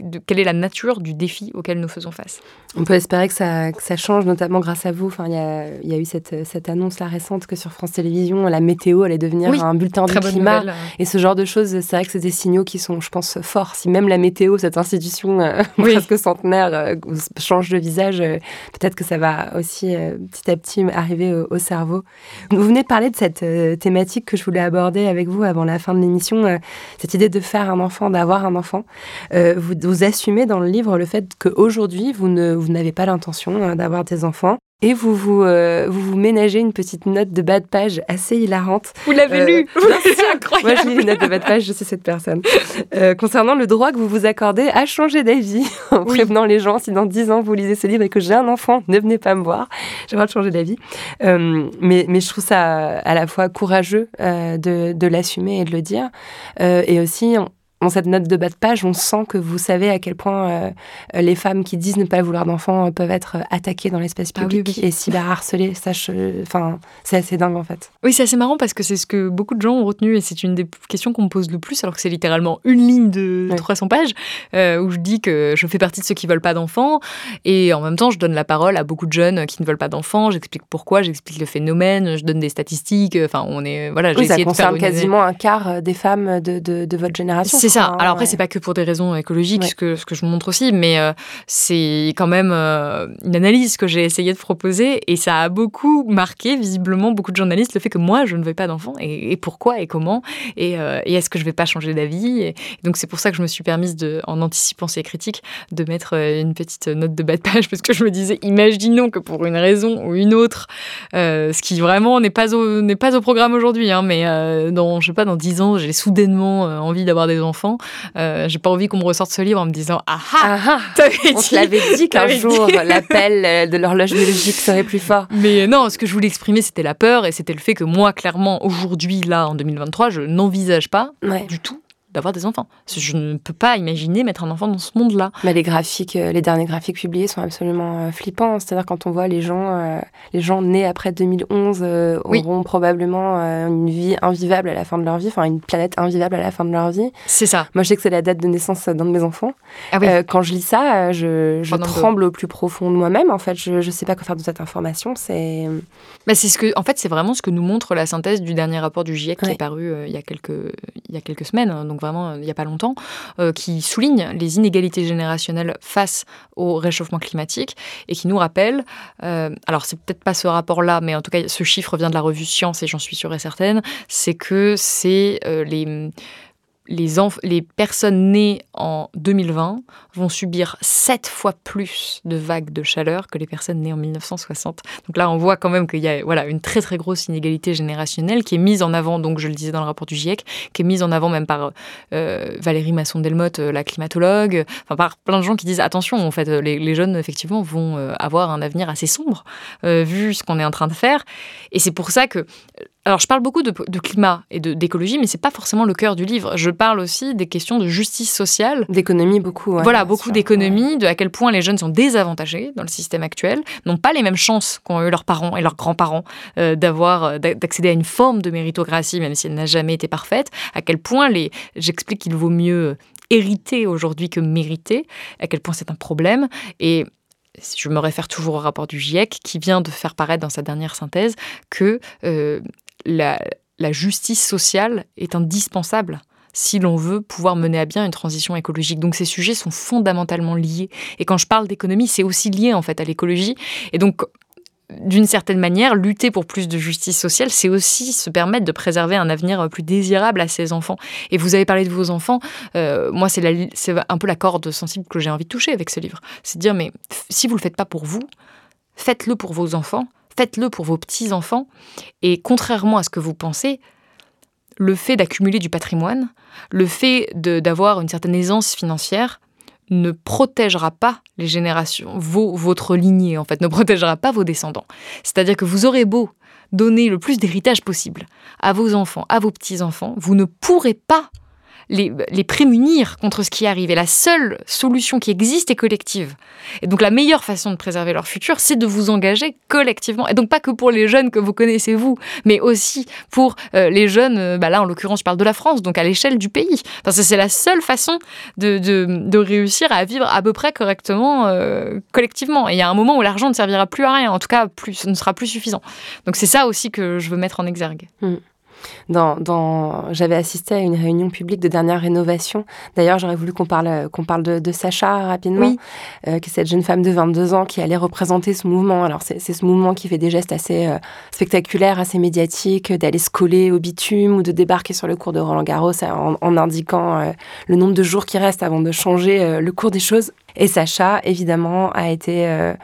de- quelle est la nature du défi auquel nous faisons face? On peut espérer que ça, que ça change, notamment grâce à vous. Enfin, il y a, il y a eu cette, cette annonce là récente que sur France Télévisions, la météo allait devenir Oui, un bulletin du climat. nouvelle. Et ce genre de choses, c'est vrai que c'est des signaux qui sont, je pense, forts. Si même la météo, cette institution euh, *laughs* Oui. presque centenaire, euh, change de visage, euh, peut-être que ça va aussi petit à petit arriver au, au cerveau. Vous venez de parler de cette thématique que je voulais aborder avec vous avant la fin de l'émission, cette idée de faire un enfant, d'avoir un enfant. Vous, vous assumez dans le livre le fait qu'aujourd'hui, vous ne- vous n'avez pas l'intention euh, d'avoir des enfants. Et vous vous, euh, vous vous ménagez une petite note de bas de page assez hilarante. Vous l'avez Euh, lu. *laughs* C'est incroyable. Moi, je lis les notes de bas de page, je suis cette personne. Euh, concernant le droit que vous vous accordez à changer d'avis, *laughs* en Oui. prévenant les gens, si dans 10 ans vous lisez ce livre et que j'ai un enfant, ne venez pas me voir, j'ai le droit de changer d'avis. Euh, mais, mais je trouve ça à la fois courageux de, de l'assumer et de le dire. Et aussi, on- dans cette note de bas de page, on sent que vous savez à quel point euh, les femmes qui disent ne pas vouloir d'enfants euh, peuvent être attaquées dans l'espace Ah oui, public oui. et cyberharcelées. Ça, Enfin, c'est assez dingue en fait. Oui, c'est assez marrant parce que c'est ce que beaucoup de gens ont retenu et c'est une des questions qu'on me pose le plus, alors que c'est littéralement une ligne de Ouais. 300 pages euh, où je dis que je fais partie de ceux qui veulent pas d'enfants et en même temps je donne la parole à beaucoup de jeunes qui ne veulent pas d'enfants. J'explique pourquoi, j'explique le phénomène, je donne des statistiques. Enfin, on est voilà, Oui, ça essayé de faire concerne une- quasiment un quart euh, des femmes de, de, de votre génération. C'est ça. hein, Alors après, ouais. c'est pas que pour des raisons écologiques, Ouais. ce, que, ce que je montre aussi, mais euh, c'est quand même euh, une analyse que j'ai essayé de proposer et ça a beaucoup marqué, visiblement, beaucoup de journalistes, le fait que moi, je ne veux pas d'enfants et, et pourquoi et comment et, euh, et est-ce que je vais pas changer d'avis et, donc c'est pour ça que je me suis permise, de, en anticipant ces critiques, de mettre une petite note de bas de page *laughs* parce que je me disais, imaginons que pour une raison ou une autre, ce qui vraiment n'est pas au, pas au programme aujourd'hui, hein, mais dans, je sais pas, dans 10 ans, j'ai soudainement envie d'avoir des enfants. Euh, j'ai pas envie qu'on me ressorte ce livre en me disant Ah ah, Ah ah On dit- te l'avait dit qu'un jour, dit. l'appel euh, de l'horloge biologique serait plus fort. *laughs* Mais non, ce que je voulais exprimer, c'était la peur et c'était le fait que moi, clairement, aujourd'hui, là, en 2023, je n'envisage pas Ouais. du tout d'avoir des enfants. Je ne peux pas imaginer mettre un enfant dans ce monde-là. Mais les graphiques, euh, les derniers graphiques publiés sont absolument euh, flippants. C'est-à-dire quand on voit les gens, euh, les gens nés après 2011 euh, Oui. auront probablement une vie invivable à la fin de leur vie, enfin une planète invivable à la fin de leur vie. C'est ça. Moi, je sais que c'est la date de naissance d'un de mes enfants. Ah oui. Quand je lis ça, je, tremble au plus profond de moi-même. En fait, je ne sais pas quoi faire de cette information. C'est Bah, c'est ce que, en fait, c'est vraiment ce que nous montre la synthèse du dernier rapport du GIEC qui est paru il y a quelques, il y a quelques semaines, hein, donc euh, il n'y a pas longtemps, euh, qui souligne les inégalités générationnelles face au réchauffement climatique et qui nous rappelle, euh, alors c'est peut-être pas ce rapport-là, mais en tout cas ce chiffre vient de la revue Science et j'en suis sûre et certaine, c'est que c'est les les, personnes nées en 2020 vont subir sept fois plus de vagues de chaleur que les personnes nées en 1960. Donc là, on voit quand même qu'il y a voilà, une très très grosse inégalité générationnelle qui est mise en avant, donc je le disais dans le rapport du GIEC, qui est mise en avant même par euh, Valérie Masson-Delmotte, euh, la climatologue, enfin par plein de gens qui disent attention, en fait, les, les jeunes effectivement vont euh, avoir un avenir assez sombre vu ce qu'on est en train de faire. Et c'est pour ça que alors, je parle beaucoup de, climat et d'écologie, mais c'est pas forcément le cœur du livre. Je parle aussi des questions de justice sociale. D'économie, beaucoup. voilà, beaucoup d'économie, de à quel point les jeunes sont désavantagés dans le système actuel, n'ont pas les mêmes chances qu'ont eu leurs parents et leurs grands-parents euh, d'avoir, euh, d'accéder à une forme de méritocratie, même si elle n'a jamais été parfaite. À quel point les, j'explique qu'il vaut mieux hériter aujourd'hui que mériter, à quel point c'est un problème. Et je me réfère toujours au rapport du GIEC qui vient de faire paraître dans sa dernière synthèse que euh, la, justice sociale est indispensable si l'on veut pouvoir mener à bien une transition écologique. Donc ces sujets sont fondamentalement liés. Et quand je parle d'économie, c'est aussi lié en fait à l'écologie. Et donc d'une certaine manière, lutter pour plus de justice sociale, c'est aussi se permettre de préserver un avenir plus désirable à ses enfants. Et vous avez parlé de vos enfants. Euh, moi, c'est un peu la corde sensible que j'ai envie de toucher avec ce livre. C'est de dire, mais si vous ne le faites pas pour vous, faites-le pour vos enfants faites-le pour vos petits-enfants. Et contrairement à ce que vous pensez, le fait d'accumuler du patrimoine, le fait d'avoir une certaine aisance financière, ne protégera pas les générations, votre lignée en fait, ne protégera pas vos descendants. C'est-à-dire que vous aurez beau donner le plus d'héritage possible à vos enfants, à vos petits-enfants, vous ne pourrez pas les, prémunir contre ce qui arrive. Et la seule solution qui existe est collective. Et donc la meilleure façon de préserver leur futur, c'est de vous engager collectivement. Et donc pas que pour les jeunes que vous connaissez vous, mais aussi pour euh, les jeunes, euh, bah là en l'occurrence je parle de la France, donc à l'échelle du pays. Parce que c'est la seule façon de, réussir à vivre à peu près correctement euh, collectivement. Et il y a un moment où l'argent ne servira plus à rien, en tout cas plus, ce ne sera plus suffisant. Donc c'est ça aussi que je veux mettre en exergue. Hmm dans, j'avais assisté à une réunion publique de dernière rénovation. D'ailleurs, j'aurais voulu qu'on parle, qu'on parle de, Sacha rapidement, euh, qui est cette jeune femme de 22 ans qui allait représenter ce mouvement. Alors, c'est, ce mouvement qui fait des gestes assez euh, spectaculaires, assez médiatiques, d'aller se coller au bitume ou de débarquer sur le cours de Roland Garros en, indiquant euh, le nombre de jours qui restent avant de changer le cours des choses. Et Sacha, évidemment, a été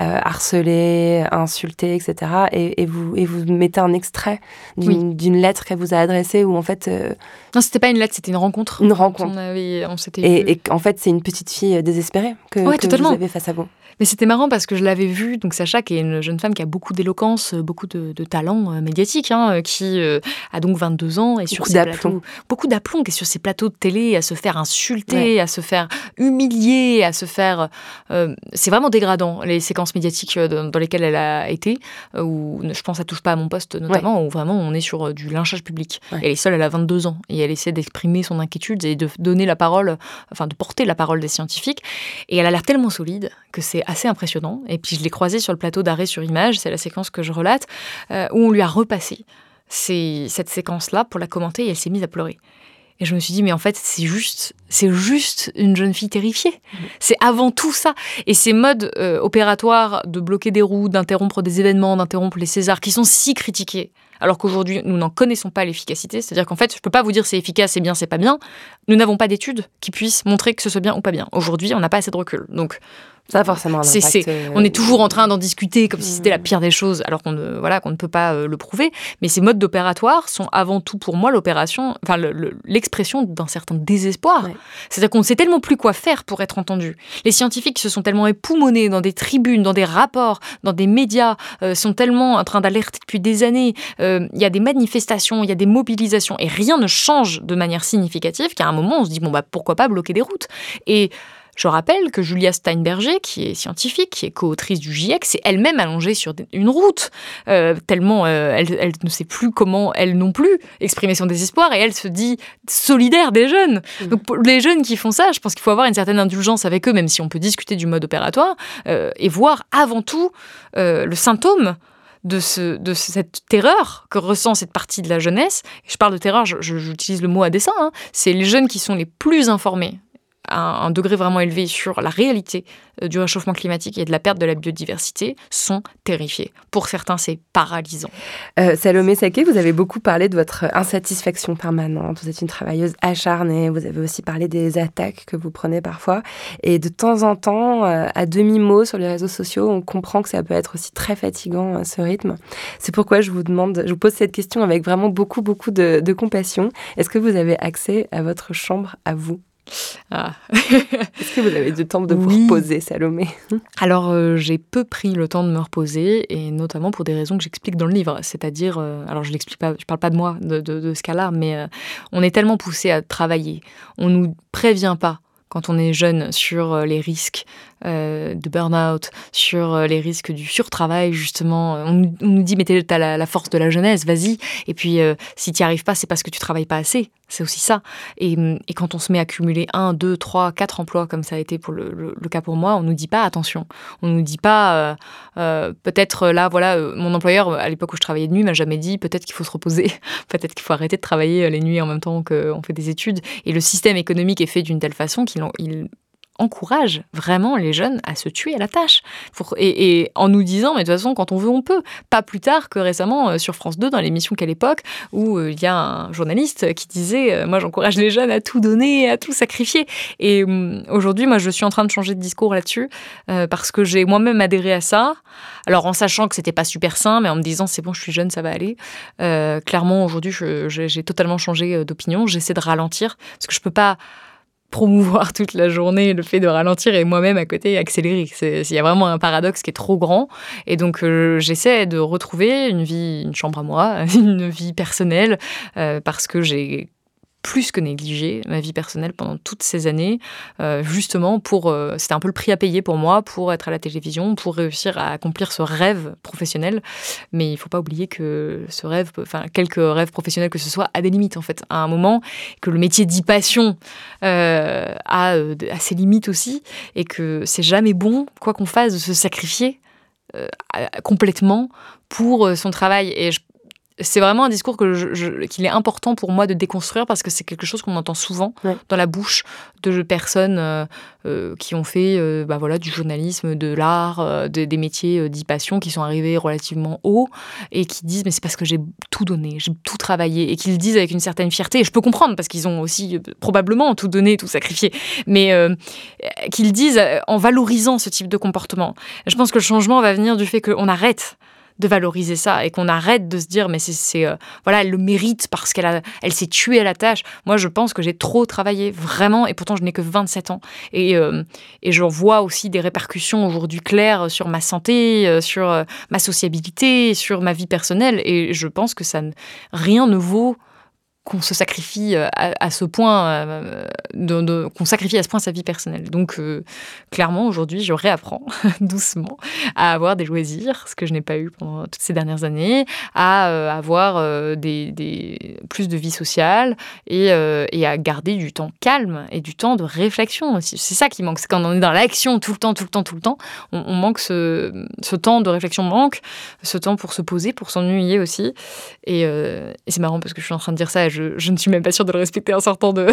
euh, harcelé, insulté, etc. Et, vous, et vous mettez un extrait d'une lettre qu'elle vous a adressée où en fait... Euh, non, c'était pas une lettre, c'était une rencontre. Une rencontre. On, avait, on s'était et, et, en fait, c'est une petite fille désespérée que, que vous avez face à vous. Mais c'était marrant parce que je l'avais vue, donc Sacha, qui est une jeune femme qui a beaucoup d'éloquence, beaucoup de, de talent euh, médiatique, hein, qui a donc 22 ans et sur ses plateaux... Beaucoup d'aplomb, qui est sur ses plateaux de télé à se faire insulter, à se faire humilier, à se faire... c'est vraiment dégradant, les séquences médiatiques euh, dans, lesquelles elle a été, euh, où je pense ça touche pas à mon poste notamment, où vraiment on est sur euh, du lynchage public. Elle est seule, elle a 22 ans et elle essaie d'exprimer son inquiétude et de donner la parole, enfin de porter la parole des scientifiques. Et elle a l'air tellement solide que c'est assez impressionnant. Et puis je l'ai croisée sur le plateau d'arrêt sur image, c'est la séquence que je relate, où on lui a repassé cette séquence-là pour la commenter et elle s'est mise à pleurer. Et je me suis dit, mais en fait, c'est juste, c'est juste une jeune fille terrifiée. C'est avant tout ça. Et ces modes euh, opératoires de bloquer des roues, d'interrompre des événements, d'interrompre les Césars, qui sont si critiqués, alors qu'aujourd'hui, nous n'en connaissons pas l'efficacité. C'est-à-dire qu'en fait, je ne peux pas vous dire c'est efficace, c'est bien, c'est pas bien. Nous n'avons pas d'études qui puissent montrer que ce soit bien ou pas bien. Aujourd'hui, on n'a pas assez de recul. Donc, ça forcément. Euh, on est toujours en train d'en discuter comme si c'était la pire des choses, alors qu'on ne, voilà, qu'on ne peut pas euh, le prouver. Mais ces modes d'opératoire sont avant tout pour moi l'opération, enfin l'expression d'un certain désespoir. C'est-à-dire qu'on ne sait tellement plus quoi faire pour être entendu. Les scientifiques se sont tellement époumonés dans des tribunes, dans des rapports, dans des médias, euh, sont tellement en train d'alerter depuis des années. Il y a des manifestations, il y a des mobilisations, et rien ne change de manière significative qu'à un moment on se dit bon bah pourquoi pas bloquer des routes? Et je rappelle que Julia Steinberger, qui est scientifique, qui est co-autrice du GIEC, s'est elle-même allongée sur une route, euh, tellement euh, elle, ne sait plus comment, elle non plus, exprimer son désespoir, et elle se dit solidaire des jeunes. Mmh. Donc pour les jeunes qui font ça, je pense qu'il faut avoir une certaine indulgence avec eux, même si on peut discuter du mode opératoire, euh, et voir avant tout le symptôme de, ce, de cette terreur que ressent cette partie de la jeunesse. je parle de terreur, j'utilise le mot à dessein, hein. c'est les jeunes qui sont les plus informés un, degré vraiment élevé sur la réalité euh, du réchauffement climatique et de la perte de la biodiversité sont terrifiés. Pour certains, c'est paralysant. Euh, Salomé Saké, vous avez beaucoup parlé de votre insatisfaction permanente. Vous êtes une travailleuse acharnée. Vous avez aussi parlé des attaques que vous prenez parfois. Et de temps en temps, euh, à demi-mot sur les réseaux sociaux, on comprend que ça peut être aussi très fatigant, ce rythme. C'est pourquoi je vous demande, je vous pose cette question avec vraiment beaucoup, beaucoup de compassion. Est-ce que vous avez accès à votre chambre à vous? Ah. Est-ce que vous avez du temps de vous reposer, Salomé? Alors, euh, j'ai peu pris le temps de me reposer, et notamment pour des raisons que j'explique dans le livre. C'est-à-dire, euh, alors je l'explique pas, je parle pas de moi, de, de, ce cas-là, mais euh, on est tellement poussé à travailler, on nous prévient pas quand on est jeune sur les risques euh, de burn-out, sur euh, les risques du surtravail, justement. On, nous dit, mais t'as la, la, force de la jeunesse, vas-y. Et puis, euh, si tu n'y arrives pas, c'est parce que tu travailles pas assez. C'est aussi ça. Et, quand on se met à cumuler un, deux, trois, quatre emplois, comme ça a été pour le, le, cas pour moi, on nous dit pas attention. On nous dit pas, peut-être là, voilà, mon employeur, à l'époque où je travaillais de nuit, m'a jamais dit, peut-être qu'il faut se reposer, *laughs* peut-être qu'il faut arrêter de travailler les nuits en même temps qu'on fait des études. Et le système économique est fait d'une telle façon qu'il encourage vraiment les jeunes à se tuer à la tâche. et, en nous disant, mais de toute façon, quand on veut, on peut. Pas plus tard que récemment euh, sur France 2, dans l'émission Quelle époque, où euh, il y a un journaliste qui disait, euh, moi j'encourage les jeunes à tout donner, à tout sacrifier. Et hum, aujourd'hui, moi je suis en train de changer de discours là-dessus, parce que j'ai moi-même adhéré à ça. Alors en sachant que c'était pas super sain, mais en me disant, c'est bon, je suis jeune, ça va aller. clairement, aujourd'hui, j'ai totalement changé d'opinion. J'essaie de ralentir, parce que je peux pas promouvoir toute la journée le fait de ralentir et moi-même à côté accélérer. Il y a vraiment un paradoxe qui est trop grand. Et donc, euh, j'essaie de retrouver une vie, une chambre à moi, *laughs* une vie personnelle, euh, parce que j'ai plus que négligé ma vie personnelle pendant toutes ces années, euh, justement pour, euh, c'était un peu le prix à payer pour moi pour être à la télévision, pour réussir à accomplir ce rêve professionnel. Mais il faut pas oublier que ce rêve, enfin quelques rêves professionnels que ce soit, a des limites en fait. À un moment, que le métier dit passion euh, a, a, ses limites aussi, et que c'est jamais bon, quoi qu'on fasse, de se sacrifier complètement pour son travail. Et je c'est vraiment un discours qu'il est important pour moi de déconstruire parce que c'est quelque chose qu'on entend souvent dans la bouche de personnes euh, euh, qui ont fait euh, bah voilà, du journalisme, de l'art, des métiers dits passion qui sont arrivés relativement haut et qui disent mais c'est parce que j'ai tout donné, j'ai tout travaillé et qu'ils disent avec une certaine fierté. Et je peux comprendre parce qu'ils ont aussi probablement tout donné, tout sacrifié, mais qu'ils disent en valorisant ce type de comportement. Je pense que le changement va venir du fait qu'on arrête de valoriser ça et qu'on arrête de se dire mais c'est euh, voilà elle le mérite parce qu'elle a elle s'est tuée à la tâche. Moi je pense que j'ai trop travaillé vraiment et pourtant je n'ai que 27 ans. Et euh, et j'en vois aussi des répercussions aujourd'hui claires sur ma santé euh, sur ma sociabilité sur ma vie personnelle. Et je pense que ça rien ne vaut qu'on se sacrifie euh, à, ce point, euh, qu'on sacrifie à ce point sa vie personnelle. Donc, euh, clairement, aujourd'hui, je réapprends *laughs* doucement à avoir des loisirs, ce que je n'ai pas eu pendant toutes ces dernières années, à avoir des, plus de vie sociale et, à garder du temps calme et du temps de réflexion aussi. C'est ça qui manque. C'est quand on est dans l'action tout le temps, tout le temps, tout le temps, on, manque ce, temps de réflexion manque, ce temps pour se poser, pour s'ennuyer aussi. Et, c'est marrant parce que je suis en train de dire ça et je, ne suis même pas sûre de le respecter en sortant *laughs* de,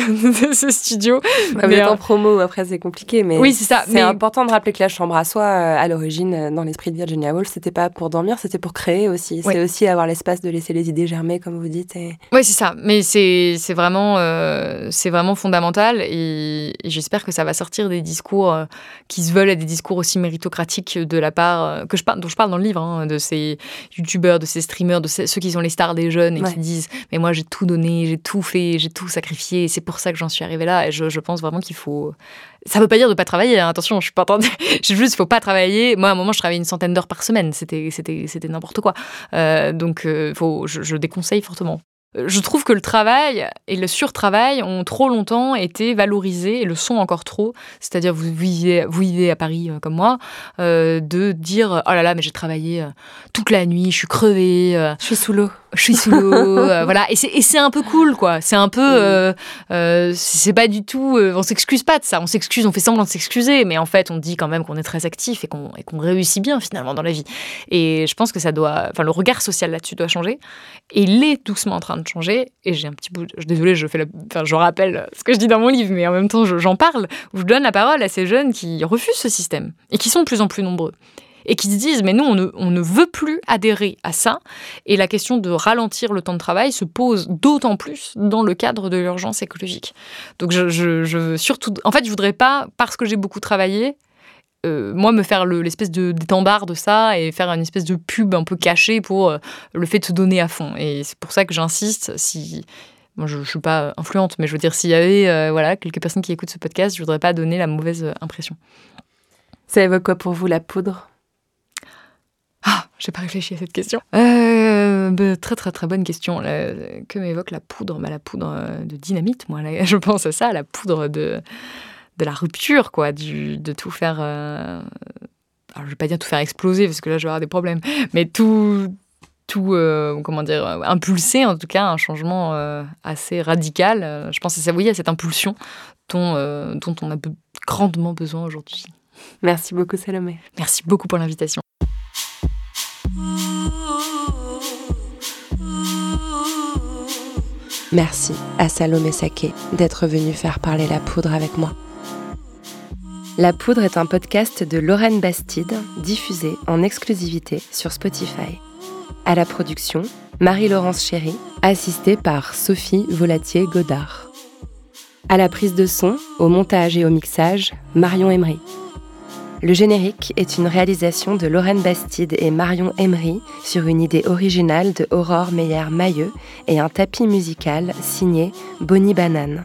ce studio. Bah, mais en promo, après c'est compliqué, mais oui, c'est ça. C'est important de rappeler que la chambre à soi, euh, à l'origine, euh, dans l'esprit de Virginia Woolf, c'était pas pour dormir, c'était pour créer aussi. C'est aussi avoir l'espace de laisser les idées germer, comme vous dites. Et... Oui, c'est ça. Mais c'est vraiment, euh, c'est vraiment fondamental et, j'espère que ça va sortir des discours qui se veulent être des discours aussi méritocratiques de la part que je dont je parle dans le livre, hein, de ces youtubeurs, de ces streamers, de ceux qui sont les stars des jeunes et qui disent mais moi j'ai tout donné j'ai tout fait, j'ai tout sacrifié, c'est pour ça que j'en suis arrivée là. Et je, pense vraiment qu'il faut. Ça veut pas dire de pas travailler. Hein. Attention, je suis pas entendue. *laughs* Je juste, faut pas travailler. Moi, à un moment, je travaillais une centaine d'heures par semaine. C'était, n'importe quoi. Euh, donc, euh, faut, je, déconseille fortement. Je trouve que le travail et le surtravail ont trop longtemps été valorisés et le sont encore trop. C'est-à-dire, vous vivez, vous vivez à Paris euh, comme moi, de dire Oh là là, mais j'ai travaillé toute la nuit, je suis crevée. je suis sous l'eau. Je suis sous l'eau, *laughs* euh, voilà. Et c'est un peu cool, quoi. C'est un peu, euh, euh, c'est pas du tout, on s'excuse pas de ça. On s'excuse, on fait semblant de s'excuser, mais en fait, on dit quand même qu'on est très actif et qu'on réussit bien finalement dans la vie. Et je pense que ça doit, enfin, le regard social là-dessus doit changer. Et il est doucement en train de changer. Et j'ai un petit bout, je, désolée, je fais, la, enfin, je rappelle ce que je dis dans mon livre, mais en même temps, j'en parle. Où je donne la parole à ces jeunes qui refusent ce système et qui sont de plus en plus nombreux et qui se disent mais nous on ne, veut plus adhérer à ça et la question de ralentir le temps de travail se pose d'autant plus dans le cadre de l'urgence écologique. Donc je, je, surtout en fait je voudrais pas parce que j'ai beaucoup travaillé euh, moi me faire l'espèce de d'étendard de ça et faire une espèce de pub un peu cachée pour euh, le fait de se donner à fond et c'est pour ça que j'insiste si je ne suis pas influente, mais je veux dire, s'il y avait euh, voilà, quelques personnes qui écoutent ce podcast, je ne voudrais pas donner la mauvaise impression. Ça évoque quoi pour vous la poudre? Ah, j'ai pas réfléchi à cette question. Euh, bah, très très très bonne question. que m'évoque la poudre? Bah, La poudre euh, de dynamite, moi, *laughs* je pense à ça, la poudre de, de la rupture, quoi, du, de tout faire. Euh... Alors, je vais pas dire tout faire exploser parce que là, je vais avoir des problèmes, mais tout, tout euh, comment dire, impulser en tout cas un changement euh, assez radical. Je pense à ça, oui, à cette impulsion dont, dont on a grandement besoin aujourd'hui. Merci beaucoup, Salomé. Merci beaucoup pour l'invitation. Merci à Salomé Saké d'être venu faire parler la poudre avec moi. La poudre est un podcast de Lorraine Bastide, diffusé en exclusivité sur Spotify. À la production, Marie-Laurence Chéry, assistée par Sophie Volatier-Godard. À la prise de son, au montage et au mixage, Marion Emery. Le générique est une réalisation de Lorraine Bastide et Marion Emery sur une idée originale de Aurore Meyer-Mailleux et un tapis musical signé Bonnie Banane.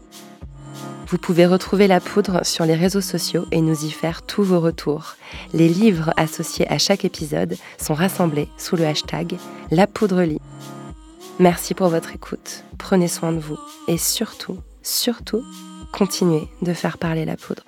Vous pouvez retrouver la poudre sur les réseaux sociaux et nous y faire tous vos retours. Les livres associés à chaque épisode sont rassemblés sous le hashtag La Poudre Lit. Merci pour votre écoute, prenez soin de vous et surtout, surtout, continuez de faire parler la poudre.